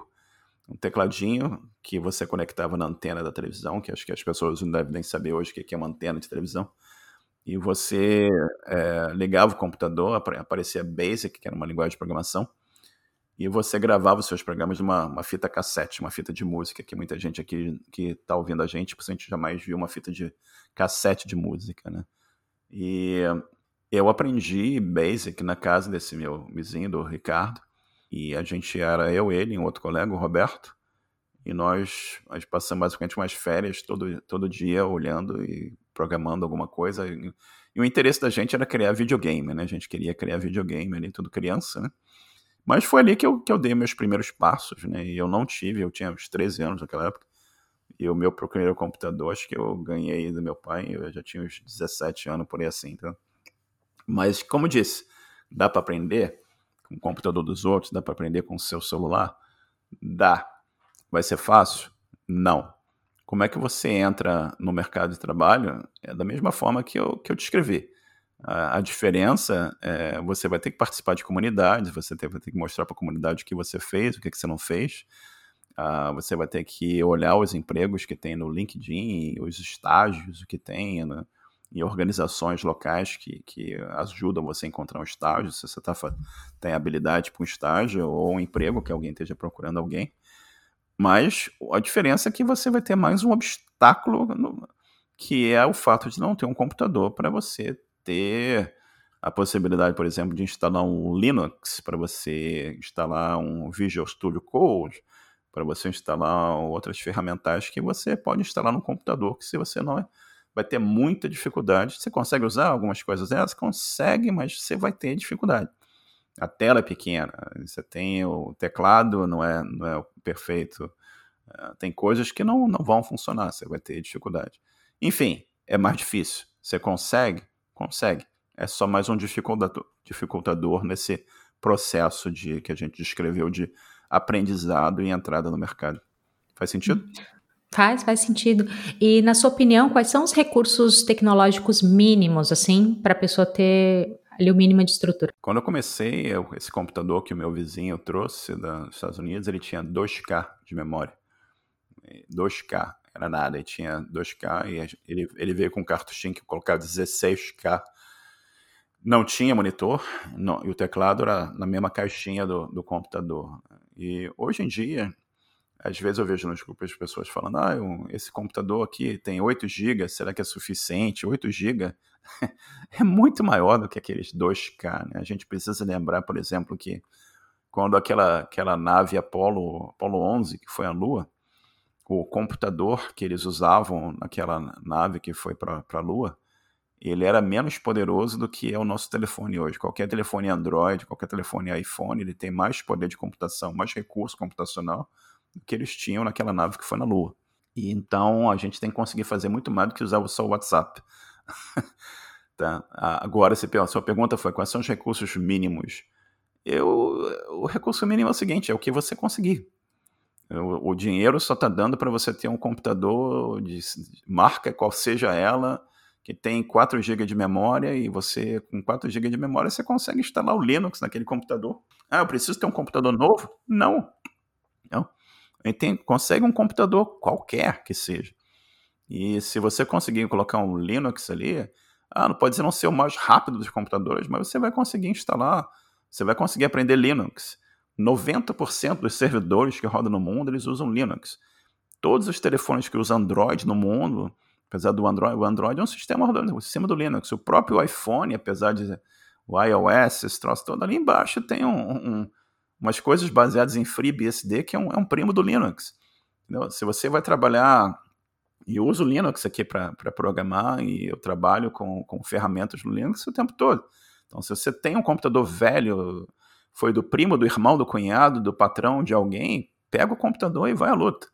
um tecladinho que você conectava na antena da televisão, que acho que as pessoas não devem nem saber hoje o que é uma antena de televisão, e você é, ligava o computador, aparecia Basic, que era uma linguagem de programação, e você gravava os seus programas numa uma fita cassete, uma fita de música, que muita gente aqui que está ouvindo a gente, possivelmente jamais viu uma fita de cassete de música, né? E eu aprendi Basic na casa desse meu vizinho, do Ricardo, e a gente era eu, ele e um outro colega, o Roberto, e nós, nós passamos basicamente umas férias todo, todo dia olhando e programando alguma coisa. E, o interesse da gente era criar videogame, né? A gente queria criar videogame ali, tudo criança, né? Mas foi ali que eu, que eu dei meus primeiros passos, né? E eu não tive, eu tinha uns 13 anos naquela época. E o meu primeiro computador, acho que eu ganhei do meu pai, eu já tinha uns 17 anos, por aí assim, então. Mas, como disse, dá para aprender com o computador dos outros, dá para aprender com o seu celular? Dá. Vai ser fácil? Não. Como é que você entra no mercado de trabalho? É da mesma forma que eu, que eu descrevi. A, a diferença é você vai ter que participar de comunidades, você ter, vai ter que mostrar para a comunidade o que você fez, o que, que você não fez. Uh, você vai ter que olhar os empregos que tem no LinkedIn, os estágios que tem né, em organizações locais que, que ajudam você a encontrar um estágio, se você tá, tem habilidade para um estágio ou um emprego que alguém esteja procurando alguém. Mas a diferença é que você vai ter mais um obstáculo, no, que é o fato de não ter um computador para você ter a possibilidade, por exemplo, de instalar um Linux para você instalar um Visual Studio Code, para você instalar outras ferramentas que você pode instalar no computador, que se você não é, vai ter muita dificuldade. Você consegue usar algumas coisas dessas? Consegue, mas você vai ter dificuldade. A tela é pequena, você tem o teclado, não é, não é perfeito. É, tem coisas que não, não vão funcionar, você vai ter dificuldade. Enfim, é mais difícil. Você consegue? Consegue. É só mais um dificultador, dificultador nesse processo de que a gente descreveu de aprendizado e entrada no mercado. Faz sentido? Faz, faz sentido. E na sua opinião, quais são os recursos tecnológicos mínimos, assim, para a pessoa ter ali o mínimo de estrutura? Quando eu comecei, eu, esse computador que o meu vizinho trouxe dos Estados Unidos, ele tinha 2K de memória. 2K, era nada, ele tinha 2K e ele, ele veio com um cartuchinho que colocava 16K. Não tinha monitor não, e o teclado era na mesma caixinha do, do computador. E hoje em dia, às vezes eu vejo nos grupos as pessoas falando: ah, esse computador aqui tem 8 GB, será que é suficiente? 8 GB é muito maior do que aqueles 2K. Né? A gente precisa lembrar, por exemplo, que quando aquela, aquela nave Apollo, Apollo 11, que foi à Lua, o computador que eles usavam naquela nave que foi para a Lua, ele era menos poderoso do que é o nosso telefone hoje. Qualquer telefone Android, qualquer telefone iPhone, ele tem mais poder de computação, mais recurso computacional que eles tinham naquela nave que foi na Lua. E então a gente tem que conseguir fazer muito mais do que usar só o WhatsApp. tá? Agora, se a sua pergunta foi quais são os recursos mínimos? Eu, o recurso mínimo é o seguinte: é o que você conseguir. O, o dinheiro só está dando para você ter um computador de marca, qual seja ela, que tem 4 GB de memória e você, com 4 GB de memória, você consegue instalar o Linux naquele computador. Ah, eu preciso ter um computador novo? Não. Não. Consegue um computador qualquer que seja. E se você conseguir colocar um Linux ali, ah, não pode não ser o mais rápido dos computadores, mas você vai conseguir instalar, você vai conseguir aprender Linux. 90% dos servidores que rodam no mundo, eles usam Linux. Todos os telefones que usam Android no mundo, apesar do Android, o Android é um sistema rodando em cima do Linux. O próprio iPhone, apesar de o iOS, esse troço todo, ali embaixo tem um, um, umas coisas baseadas em FreeBSD, que é um, é um primo do Linux. Entendeu? Se você vai trabalhar e uso Linux aqui para programar e eu trabalho com, com ferramentas no Linux o tempo todo. Então, se você tem um computador velho, foi do primo, do irmão, do cunhado, do patrão, de alguém, pega o computador e vai à luta.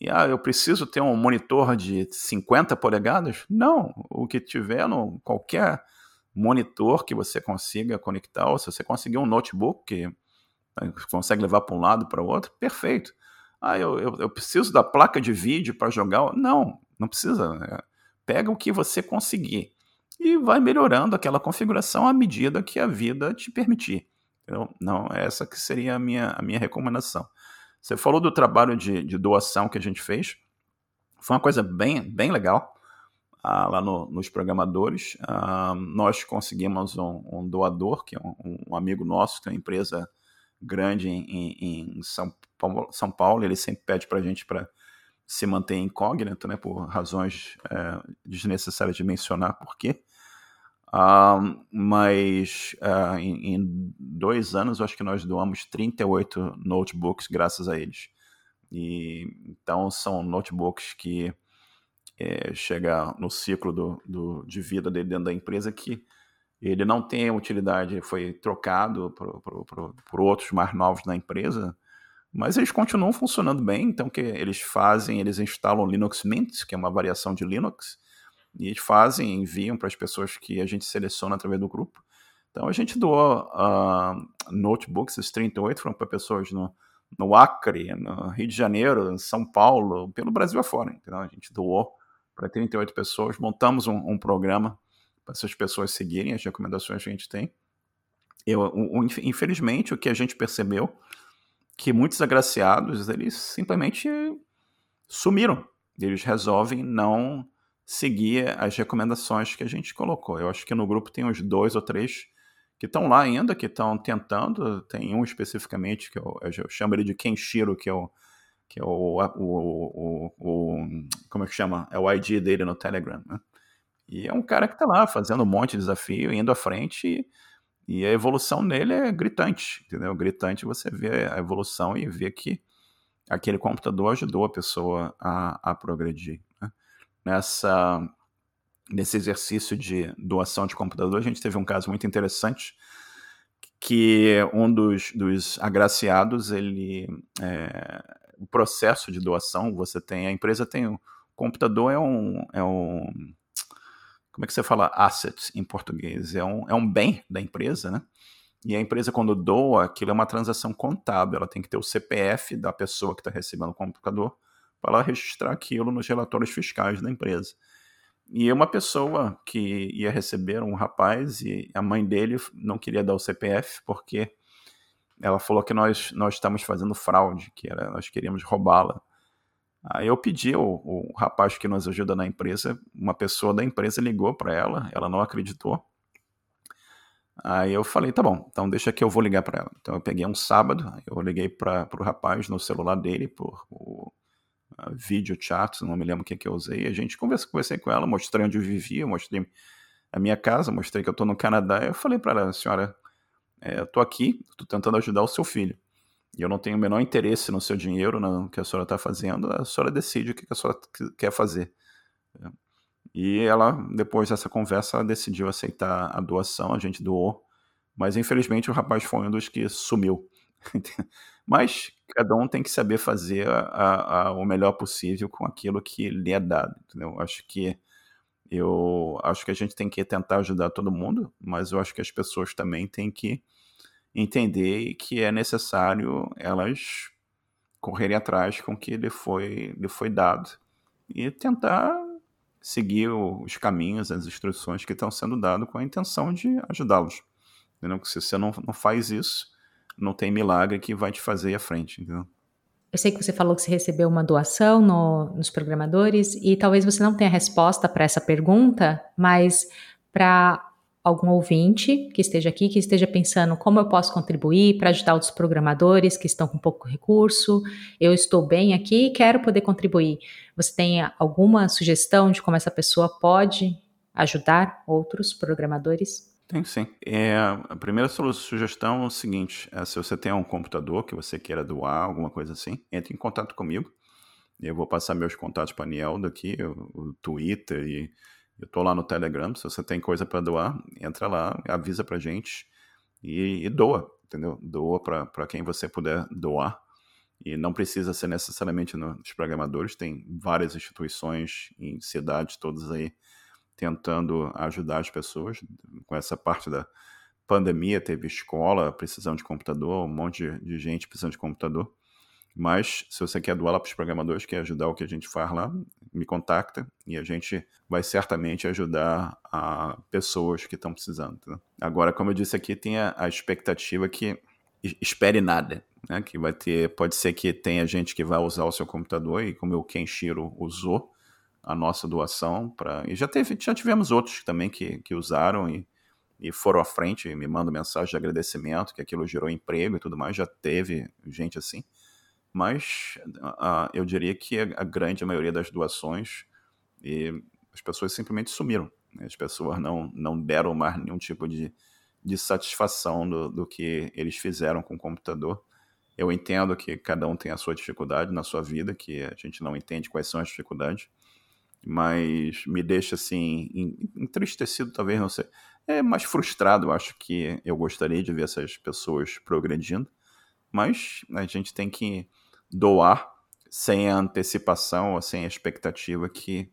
E ah, eu preciso ter um monitor de 50 polegadas? Não, o que tiver no qualquer monitor que você consiga conectar, ou se você conseguir um notebook que né, consegue levar para um lado para o outro, perfeito. Ah, eu, eu, eu preciso da placa de vídeo para jogar. Não, não precisa. Né? Pega o que você conseguir e vai melhorando aquela configuração à medida que a vida te permitir. Entendeu? Não, essa que seria a minha, a minha recomendação. Você falou do trabalho de, de doação que a gente fez. Foi uma coisa bem, bem legal. Ah, lá no, nos programadores, ah, nós conseguimos um, um, doador, que é um, um amigo nosso, que é uma empresa grande em, em, em São Paulo, São Paulo, ele sempre pede para a gente para se manter incógnito, né, por razões é, desnecessárias de mencionar por quê. Uh, mas uh, em, em, dois anos, eu acho que nós doamos 38 notebooks graças a eles. E, então, são notebooks que é, no ciclo do, do, de vida dele dentro da empresa que ele não tem utilidade, foi trocado por, por, por, outros mais novos na empresa, mas eles continuam funcionando bem, então o que eles fazem, eles instalam Linux Mint, que é uma variação de Linux, e eles fazem, enviam para as pessoas que a gente seleciona através do grupo. Então a gente doou uh, notebooks, esses 38 foram para pessoas no, no Acre, no Rio de Janeiro, em São Paulo, pelo Brasil afora. Então a gente doou para 38 pessoas, montamos um, um programa essas pessoas seguirem as recomendações que a gente tem. Eu, infelizmente, o que a gente percebeu que muitos agraciados eles simplesmente sumiram. Eles resolvem não seguir as recomendações que a gente colocou. Eu acho que no grupo tem uns dois ou três que estão lá ainda, que estão tentando. Tem um especificamente que eu, eu chamo ele de Kenshiro, que é o que é o, o, o, o, como é que chama? É o ID dele no Telegram, né? E é um cara que está lá fazendo um monte de desafio, indo à frente e e a evolução nele é gritante, entendeu? Gritante você vê a evolução e vê que aquele computador ajudou a pessoa a, a progredir. Né? Nessa, nesse exercício de doação de computador, a gente teve um caso muito interessante que um dos, dos agraciados, ele é, o processo de doação, você tem, a empresa tem o computador é um, é um como é que você fala assets em português? É um, é um bem da empresa, né? E a empresa, quando doa, aquilo é uma transação contábil. Ela tem que ter o CPF da pessoa que está recebendo o computador para ela registrar aquilo nos relatórios fiscais da empresa. E uma pessoa que ia receber um rapaz e a mãe dele não queria dar o CPF porque ela falou que nós, nós estamos fazendo fraude, que era, nós queríamos roubá-la. Aí eu pedi o, o rapaz que nos ajuda na empresa, uma pessoa da empresa ligou para ela, ela não acreditou. Aí eu falei, tá bom, então deixa que eu vou ligar para ela. Então eu peguei um sábado, eu liguei para o rapaz no celular dele, por o, vídeo chat, não me lembro o que, que eu usei. A gente conversou, conversei com ela, mostrei onde eu vivia, mostrei a minha casa, mostrei que eu estou no Canadá. Eu falei para ela, senhora, é, eu estou aqui, estou tentando ajudar o seu filho. E eu não tenho o menor interesse no seu dinheiro, no que a senhora está fazendo. A senhora decide o que a senhora quer fazer. E ela, depois dessa conversa, decidiu aceitar a doação, a gente doou. Mas infelizmente o rapaz foi um dos que sumiu. Mas cada um tem que saber fazer a, a, o melhor possível com aquilo que lhe é dado. Entendeu? Acho que eu acho que a gente tem que tentar ajudar todo mundo, mas eu acho que as pessoas também têm que entender que é necessário elas correrem atrás com o que lhe foi, lhe foi dado e tentar seguir os caminhos, as instruções que estão sendo dados com a intenção de ajudá-los. Entendeu? Porque se você não, não faz isso, não tem milagre que vai te fazer à frente, entendeu? Eu sei que você falou que você recebeu uma doação no, nos programadores e talvez você não tenha resposta para essa pergunta, mas para algum ouvinte que esteja aqui, que esteja pensando como eu posso contribuir para ajudar outros programadores que estão com pouco recurso, eu estou bem aqui e quero poder contribuir. Você tem alguma sugestão de como essa pessoa pode ajudar outros programadores? Tem sim. É, a primeira sugestão é o seguinte: é, se você tem um computador que você queira doar, alguma coisa assim, entre em contato comigo. Eu vou passar meus contatos para a Niel daqui, o, o Twitter e eu tô lá no Telegram, se você tem coisa para doar, entra lá, avisa pra gente e, e doa, entendeu? Doa para quem você puder doar. E não precisa ser necessariamente nos programadores, tem várias instituições em cidades todas aí tentando ajudar as pessoas. Com essa parte da pandemia, teve escola precisando de computador, um monte de, de gente precisando de computador. Mas se você quer doar para os programadores, quer ajudar o que a gente faz lá, me contacta e a gente vai certamente ajudar a pessoas que estão precisando. Tá? Agora, como eu disse aqui, tem a, a expectativa que espere nada. Né? Que vai ter, pode ser que tenha gente que vai usar o seu computador e como o Kenshiro usou a nossa doação para e já teve, já tivemos outros também que, que usaram e, e foram à frente e me mandam mensagem de agradecimento que aquilo gerou emprego e tudo mais. Já teve gente assim mas uh, eu diria que a grande maioria das doações e as pessoas simplesmente sumiram. Né? As pessoas não, não deram mais nenhum tipo de, de satisfação do, do que eles fizeram com o computador. Eu entendo que cada um tem a sua dificuldade na sua vida, que a gente não entende quais são as dificuldades, mas me deixa assim entristecido, talvez não sei, é mais frustrado. Eu acho que eu gostaria de ver essas pessoas progredindo, mas a gente tem que doar sem a antecipação ou sem a expectativa que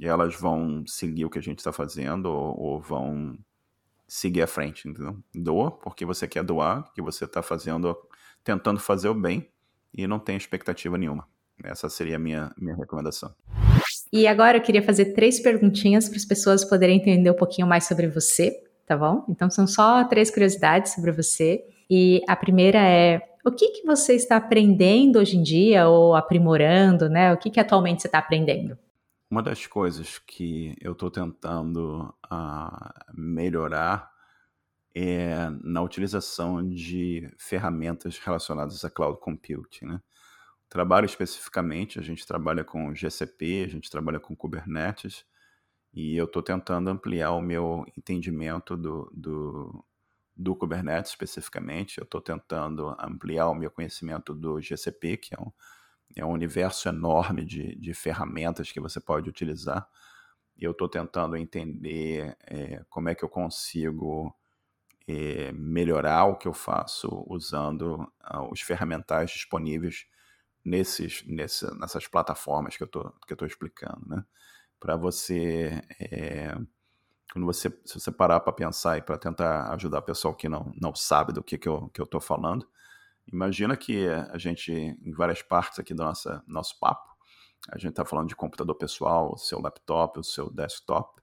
elas vão seguir o que a gente está fazendo ou, ou, vão seguir à frente, entendeu? Doa porque você quer doar, que você está fazendo, tentando fazer o bem e não tem expectativa nenhuma. Essa seria a minha, minha recomendação. E agora eu queria fazer três perguntinhas para as pessoas poderem entender um pouquinho mais sobre você, tá bom? Então são só três curiosidades sobre você. E a primeira é o que, que você está aprendendo hoje em dia ou aprimorando, né? O que, que atualmente você está aprendendo? Uma das coisas que eu estou tentando uh, melhorar é na utilização de ferramentas relacionadas a cloud computing, né? Trabalho especificamente, a gente trabalha com GCP, a gente trabalha com Kubernetes, e eu estou tentando ampliar o meu entendimento do, do, do Kubernetes especificamente. Eu estou tentando ampliar o meu conhecimento do GCP, que é um, é um universo enorme de, de ferramentas que você pode utilizar. E eu estou tentando entender é, como é que eu consigo é, melhorar o que eu faço usando uh, os ferramentais disponíveis nesses, nesse, nessas plataformas que eu estou explicando. Né? Para você é, quando você, se você parar para pensar e para tentar ajudar o pessoal que não, não sabe do que, que eu estou que eu falando, imagina que a gente, em várias partes aqui do nossa, nosso papo, a gente está falando de computador pessoal, o seu laptop, o seu desktop.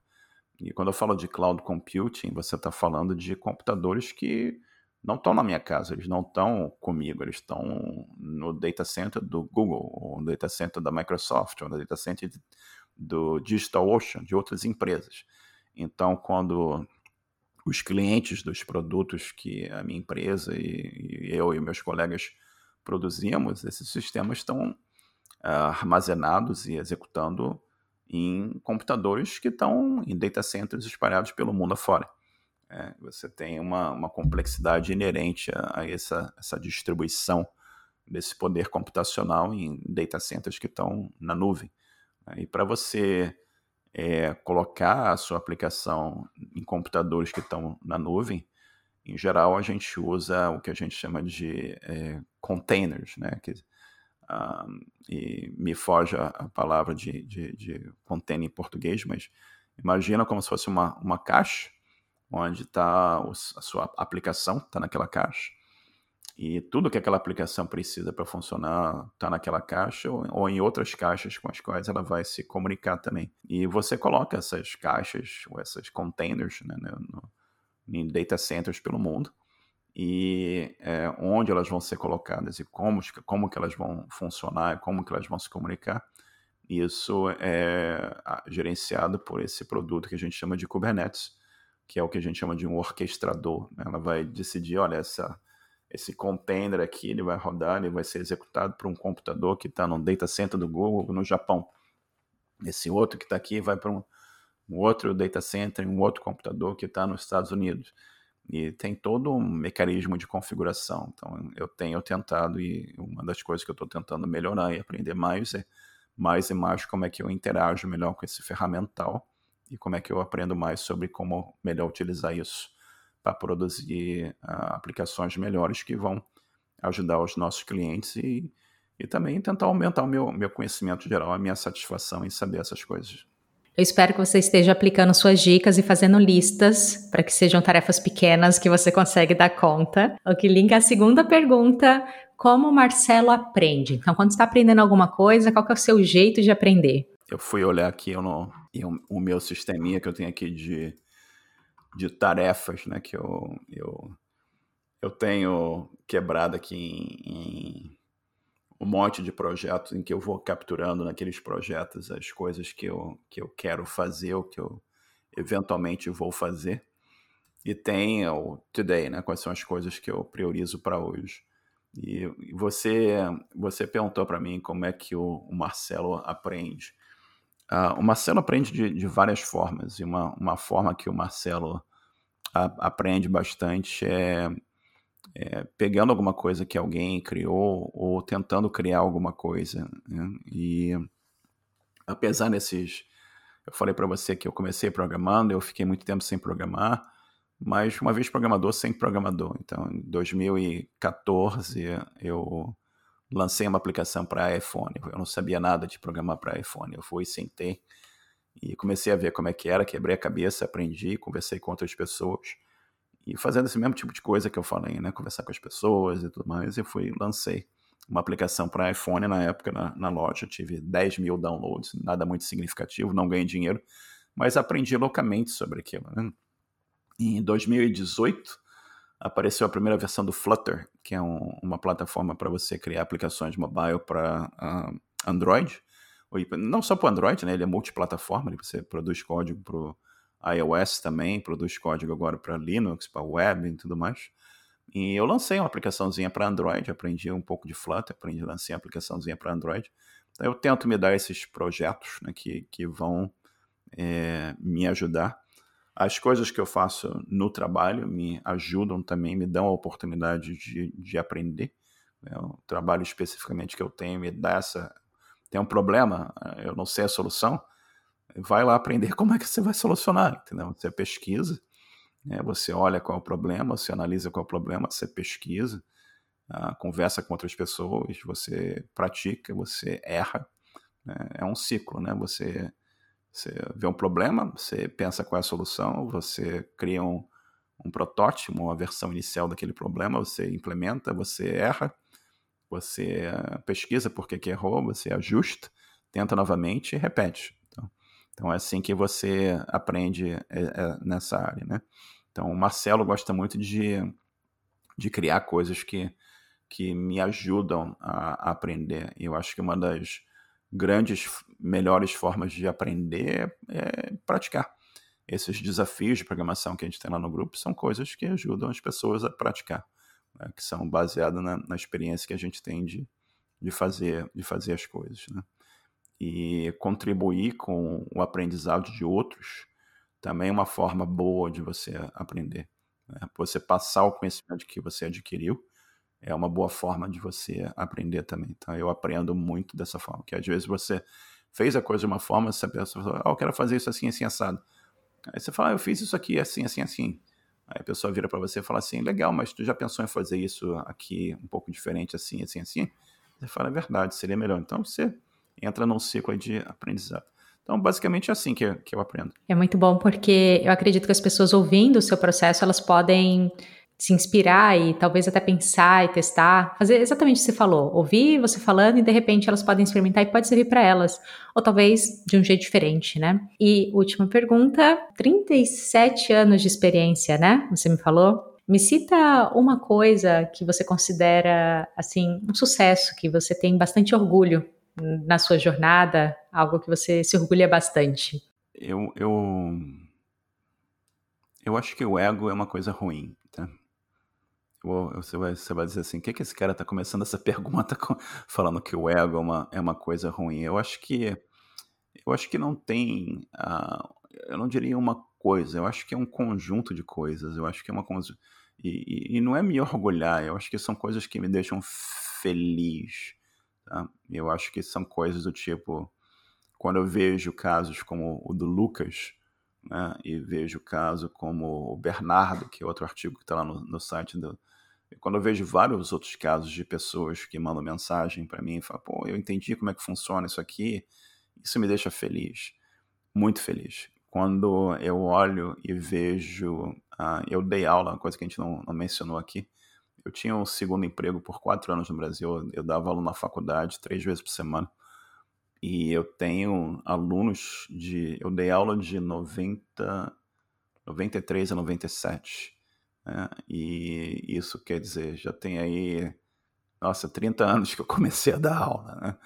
E quando eu falo de cloud computing, você está falando de computadores que não estão na minha casa, eles não estão comigo, eles estão no data center do Google, ou no data center da Microsoft, ou no data center do DigitalOcean, de outras empresas. Então, quando os clientes dos produtos que a minha empresa e, e eu e meus colegas produzimos, esses sistemas estão uh, armazenados e executando em computadores que estão em data centers espalhados pelo mundo afora. É, você tem uma, uma complexidade inerente a, a essa, essa distribuição desse poder computacional em data centers que estão na nuvem. E para você é, colocar a sua aplicação em computadores que estão na nuvem, em geral a gente usa o que a gente chama de é, containers, né? Que, um, e me foge a, a palavra de, de, de, container em português, mas imagina como se fosse uma, uma caixa onde está a sua aplicação, está naquela caixa, e tudo que aquela aplicação precisa para funcionar está naquela caixa ou, ou, em outras caixas com as quais ela vai se comunicar também. E você coloca essas caixas ou essas containers né, no, em data centers pelo mundo e é, onde elas vão ser colocadas e como, como que elas vão funcionar, como que elas vão se comunicar. Isso é gerenciado por esse produto que a gente chama de Kubernetes, que é o que a gente chama de um orquestrador. Né? Ela vai decidir, olha, essa esse container aqui ele vai rodar, ele vai ser executado por um computador que está no data center do Google no Japão. Esse outro que está aqui vai para um, um, outro data center, um outro computador que está nos Estados Unidos. E tem todo um mecanismo de configuração. Então, eu tenho tentado, e uma das coisas que eu estou tentando melhorar e aprender mais é mais e mais como é que eu interajo melhor com esse ferramental e como é que eu aprendo mais sobre como melhor utilizar isso para produzir uh, aplicações melhores que vão ajudar os nossos clientes e, e também tentar aumentar o meu, meu conhecimento geral, a minha satisfação em saber essas coisas. Eu espero que você esteja aplicando suas dicas e fazendo listas para que sejam tarefas pequenas que você consegue dar conta. O que linka a segunda pergunta: como o Marcelo aprende? Então, quando está aprendendo alguma coisa, qual é o seu jeito de aprender? Eu fui olhar aqui no, o meu sisteminha que eu tenho aqui de de tarefas, né, que eu, eu, eu tenho quebrado aqui em, em, um monte de projetos em que eu vou capturando naqueles projetos as coisas que eu, que eu quero fazer, ou que eu eventualmente vou fazer. E tem o today, né, quais são as coisas que eu priorizo para hoje. E você, você perguntou para mim como é que o, o Marcelo aprende. Uh, o Marcelo aprende de, de, várias formas, e uma, uma forma que o Marcelo aprende bastante é, é, pegando alguma coisa que alguém criou ou tentando criar alguma coisa. Né? E apesar desses. Eu falei para você que eu comecei programando, eu fiquei muito tempo sem programar, mas uma vez programador, sem programador. Então, em 2014, eu lancei uma aplicação para iPhone. Eu não sabia nada de programar para iPhone. Eu fui, sentei e comecei a ver como é que era, quebrei a cabeça, aprendi, conversei com outras pessoas. E fazendo esse mesmo tipo de coisa que eu falei, né? Conversar com as pessoas e tudo mais, eu fui lancei uma aplicação para iPhone na época na, na, loja. Tive 10 mil downloads, nada muito significativo, não ganhei dinheiro, mas aprendi loucamente sobre aquilo. Né? Em 2018, apareceu a primeira versão do Flutter, que é um, uma plataforma para você criar aplicações mobile para uh, ah, Android. Não só para Android, né? Ele é multiplataforma, você produz código para iOS também, produz código agora para Linux, para web e tudo mais. E eu lancei uma aplicaçãozinha para Android, aprendi um pouco de Flutter, aprendi, lancei uma aplicaçãozinha para Android. Então eu tento me dar esses projetos né, que, que vão é, me ajudar. As coisas que eu faço no trabalho me ajudam também, me dão a oportunidade de, de aprender. Né? O trabalho especificamente que eu tenho me dá essa tem um problema, eu não sei a solução, vai lá aprender como é que você vai solucionar, entendeu? Você pesquisa, né? você olha qual é o problema, você analisa qual é o problema, você pesquisa, uh, conversa com outras pessoas, você pratica, você erra, né? é um ciclo, né? Você Você vê um problema, você pensa qual é a solução, você cria um, um protótipo, uma versão inicial daquele problema, você implementa, você erra, você eh, pesquisa por que, que errou, você ajusta, tenta novamente e repete. Então, então é assim que você aprende é, é, nessa área, né? Então o Marcelo gosta muito de, de criar coisas que, que me ajudam a, a aprender. E eu acho que uma das grandes, melhores formas de aprender é praticar. Esses desafios de programação que a gente tem lá no grupo são coisas que ajudam as pessoas a praticar, né? que são baseadas na, na, experiência que a gente tem de, de, fazer, de fazer as coisas. Né? E contribuir com o aprendizado de outros também é uma forma boa de você aprender. Né? Você passar o conhecimento que você adquiriu é uma boa forma de você aprender também. Então, eu aprendo muito dessa forma, que às vezes você fez a coisa de uma forma, você pensa, ah, eu quero fazer isso assim, assim, assado. Aí você fala, ah, eu fiz isso aqui assim, assim, assim. Aí a pessoa vira para você e fala assim, legal, mas tu já pensou em fazer isso aqui um pouco diferente, assim, assim, assim? Você fala, é verdade, seria melhor. Então, você entra num ciclo de aprendizado. Então, basicamente é assim que, que eu aprendo. É muito bom porque eu acredito que as pessoas ouvindo o seu processo, elas podem se inspirar e talvez até pensar e testar, fazer exatamente o que você falou, ouvir você falando e de repente elas podem experimentar e pode servir para elas, ou talvez de um jeito diferente, né? E última pergunta, 37 anos de experiência, né? Você me falou? Me cita uma coisa que você considera assim um sucesso, que você tem bastante orgulho na sua jornada, algo que você se orgulha bastante. Eu, eu, eu acho que o ego é uma coisa ruim? Você vai, você vai dizer assim, o que, que esse cara está começando essa pergunta com, falando que o ego é uma, é uma coisa ruim? Eu acho que eu acho que não tem, uh, eu não diria uma coisa, eu acho que é um conjunto de coisas, eu acho que é uma coisa, e, e, e não é me orgulhar, eu acho que são coisas que me deixam feliz, tá? Eu acho que são coisas do tipo, quando eu vejo casos como o do Lucas, né, e vejo caso como o Bernardo, que é outro artigo que está lá no, no site do, quando eu vejo vários outros casos de pessoas que mandam mensagem para mim e falam, pô, eu entendi como é que funciona isso aqui, isso me deixa feliz, muito feliz. Quando eu olho e vejo, uh, eu dei aula, uma coisa que a gente não, não, mencionou aqui, eu tinha um segundo emprego por quatro anos no Brasil, eu dava aula na faculdade três vezes por semana, e eu tenho alunos de, eu dei aula de 90, 93 a 97, né? E isso quer dizer, já tem aí, nossa, 30 anos que eu comecei a dar aula. Né?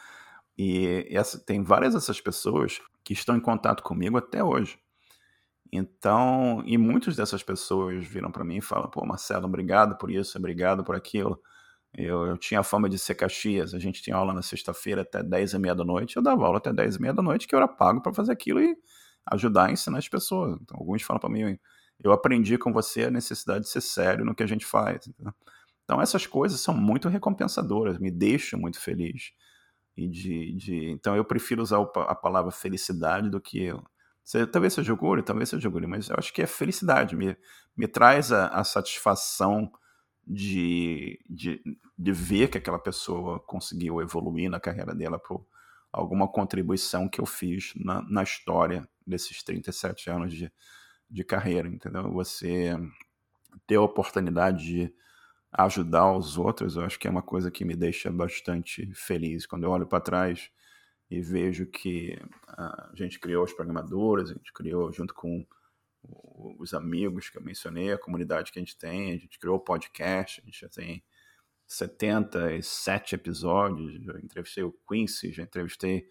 E essa, tem várias dessas pessoas que estão em contato comigo até hoje. Então, e muitas dessas pessoas viram para mim e falam: pô, Marcelo, obrigado por isso, obrigado por aquilo. Eu, eu, tinha a fama de ser Caxias, a gente tinha aula na sexta-feira até 10 e meia da noite, eu dava aula até 10 e meia da noite, que eu era pago para fazer aquilo e ajudar a ensinar as pessoas. Então, alguns falam para mim: eu aprendi com você a necessidade de ser sério no que a gente faz. Então essas coisas são muito recompensadoras, me deixam muito feliz. E de, de então eu prefiro usar a palavra felicidade do que talvez seja orgulho, talvez seja orgulho, mas eu acho que é felicidade, me, me traz a, a satisfação de, de, de, ver que aquela pessoa conseguiu evoluir na carreira dela por alguma contribuição que eu fiz na, na história desses 37 anos de, de carreira, entendeu? Você ter a oportunidade de ajudar os outros, eu acho que é uma coisa que me deixa bastante feliz. Quando eu olho para trás e vejo que a gente criou os programadores, a gente criou junto com os amigos que eu mencionei, a comunidade que a gente tem, a gente criou o podcast, a gente já tem 77 episódios, já entrevistei o Quincy, já entrevistei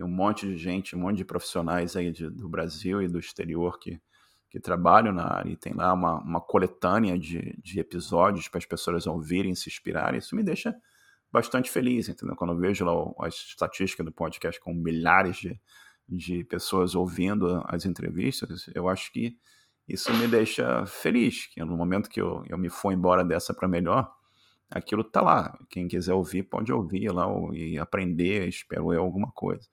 um monte de gente, um monte de profissionais aí de, do Brasil e do exterior que que trabalham na área e tem lá uma, uma coletânea de, de episódios para as pessoas ouvirem, se inspirarem, isso me deixa bastante feliz, entendeu? Quando eu vejo lá a estatística do podcast com milhares de, de pessoas ouvindo as entrevistas, eu acho que isso me deixa feliz, que no momento que eu, eu me for embora dessa para melhor, aquilo tá lá. Quem quiser ouvir, pode ouvir lá e aprender, espero eu, alguma coisa.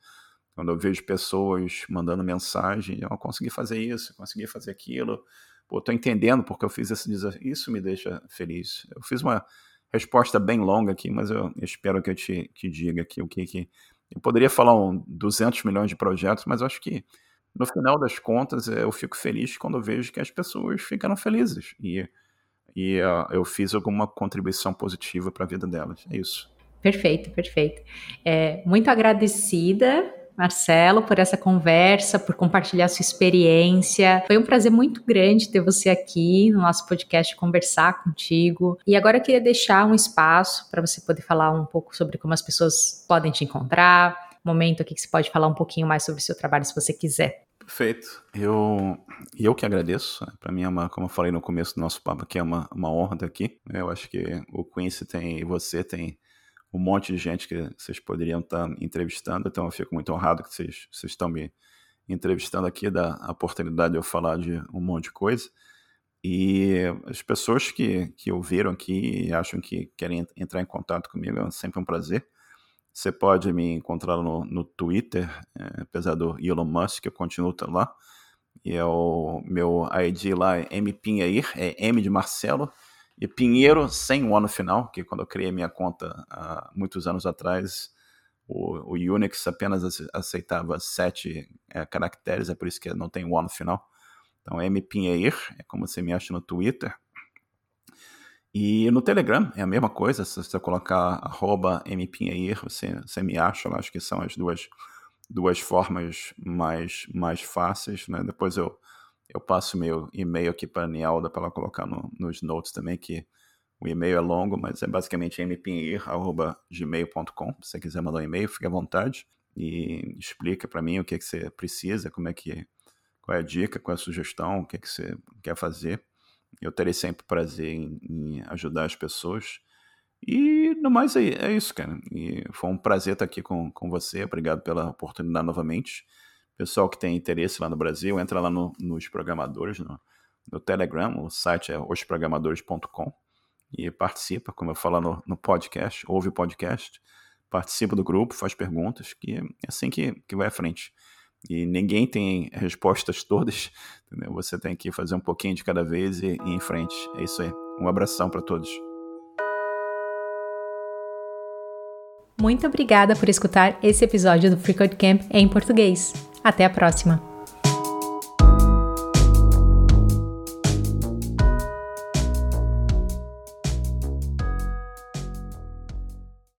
Quando eu vejo pessoas mandando mensagem, eu consegui fazer isso, consegui fazer aquilo, pô, tô entendendo porque eu fiz esse desafio, isso me deixa feliz. Eu fiz uma resposta bem longa aqui, mas eu espero que eu te que diga aqui o que, que Eu poderia falar um 200 milhões de projetos, mas acho que no final das contas eu fico feliz quando vejo que as pessoas ficaram felizes e, e uh, eu fiz alguma contribuição positiva para a vida delas. É isso. Perfeito, perfeito. É, muito agradecida Marcelo, por essa conversa, por compartilhar sua experiência. Foi um prazer muito grande ter você aqui no nosso podcast, conversar contigo. E agora eu queria deixar um espaço para você poder falar um pouco sobre como as pessoas podem te encontrar. Momento aqui que você pode falar um pouquinho mais sobre o seu trabalho, se você quiser. Perfeito. Eu, eu que agradeço. Para mim é uma, como eu falei no começo do nosso papo aqui, é uma, uma honra estar aqui. Eu acho que o Quincy tem, e você tem um monte de gente que vocês poderiam estar entrevistando, então eu fico muito honrado que vocês, vocês estão me entrevistando aqui, da oportunidade de eu falar de um monte de coisa. E as pessoas que, que ouviram aqui e acham que querem entrar em contato comigo, é sempre um prazer. Você pode me encontrar no, no Twitter, é, apesar do Elon Musk, eu continuo lá. E é o meu ID lá é mpinhair, é M de Marcelo, e Pinheiro sem o um no final, que quando eu criei minha conta há muitos anos atrás, o, o Unix apenas aceitava sete é, caracteres, é por isso que não tem o um no final. Então, mpinheir é como você me acha no Twitter. E no Telegram é a mesma coisa, se você colocar arroba mpinheir, você, você me acha, eu acho que são as duas, duas formas mais, mais fáceis. Né? Depois eu eu passo meu e-mail aqui para a Nialda para ela colocar no, nos notes também, que o e-mail é longo, mas é basicamente mpinir.gmail.com. Se você quiser mandar um e-mail, fique à vontade e explica para mim o que, é que você precisa, como é que qual é a dica, qual é a sugestão, o que, é que você quer fazer. Eu terei sempre prazer em, em ajudar as pessoas. E no mais é, é, isso, cara. E foi um prazer estar aqui com, com você. Obrigado pela oportunidade novamente. Pessoal que tem interesse lá no Brasil, entra lá no, nos programadores, no, no, Telegram, o site é osprogramadores.com e participa, como eu falo no, no, podcast, ouve o podcast, participa do grupo, faz perguntas, que é assim que, que vai à frente. E ninguém tem respostas todas, entendeu? você tem que fazer um pouquinho de cada vez e, e ir em frente. É isso aí. Um abração para todos. Muito obrigada por escutar esse episódio do Code Camp em português. Até a próxima!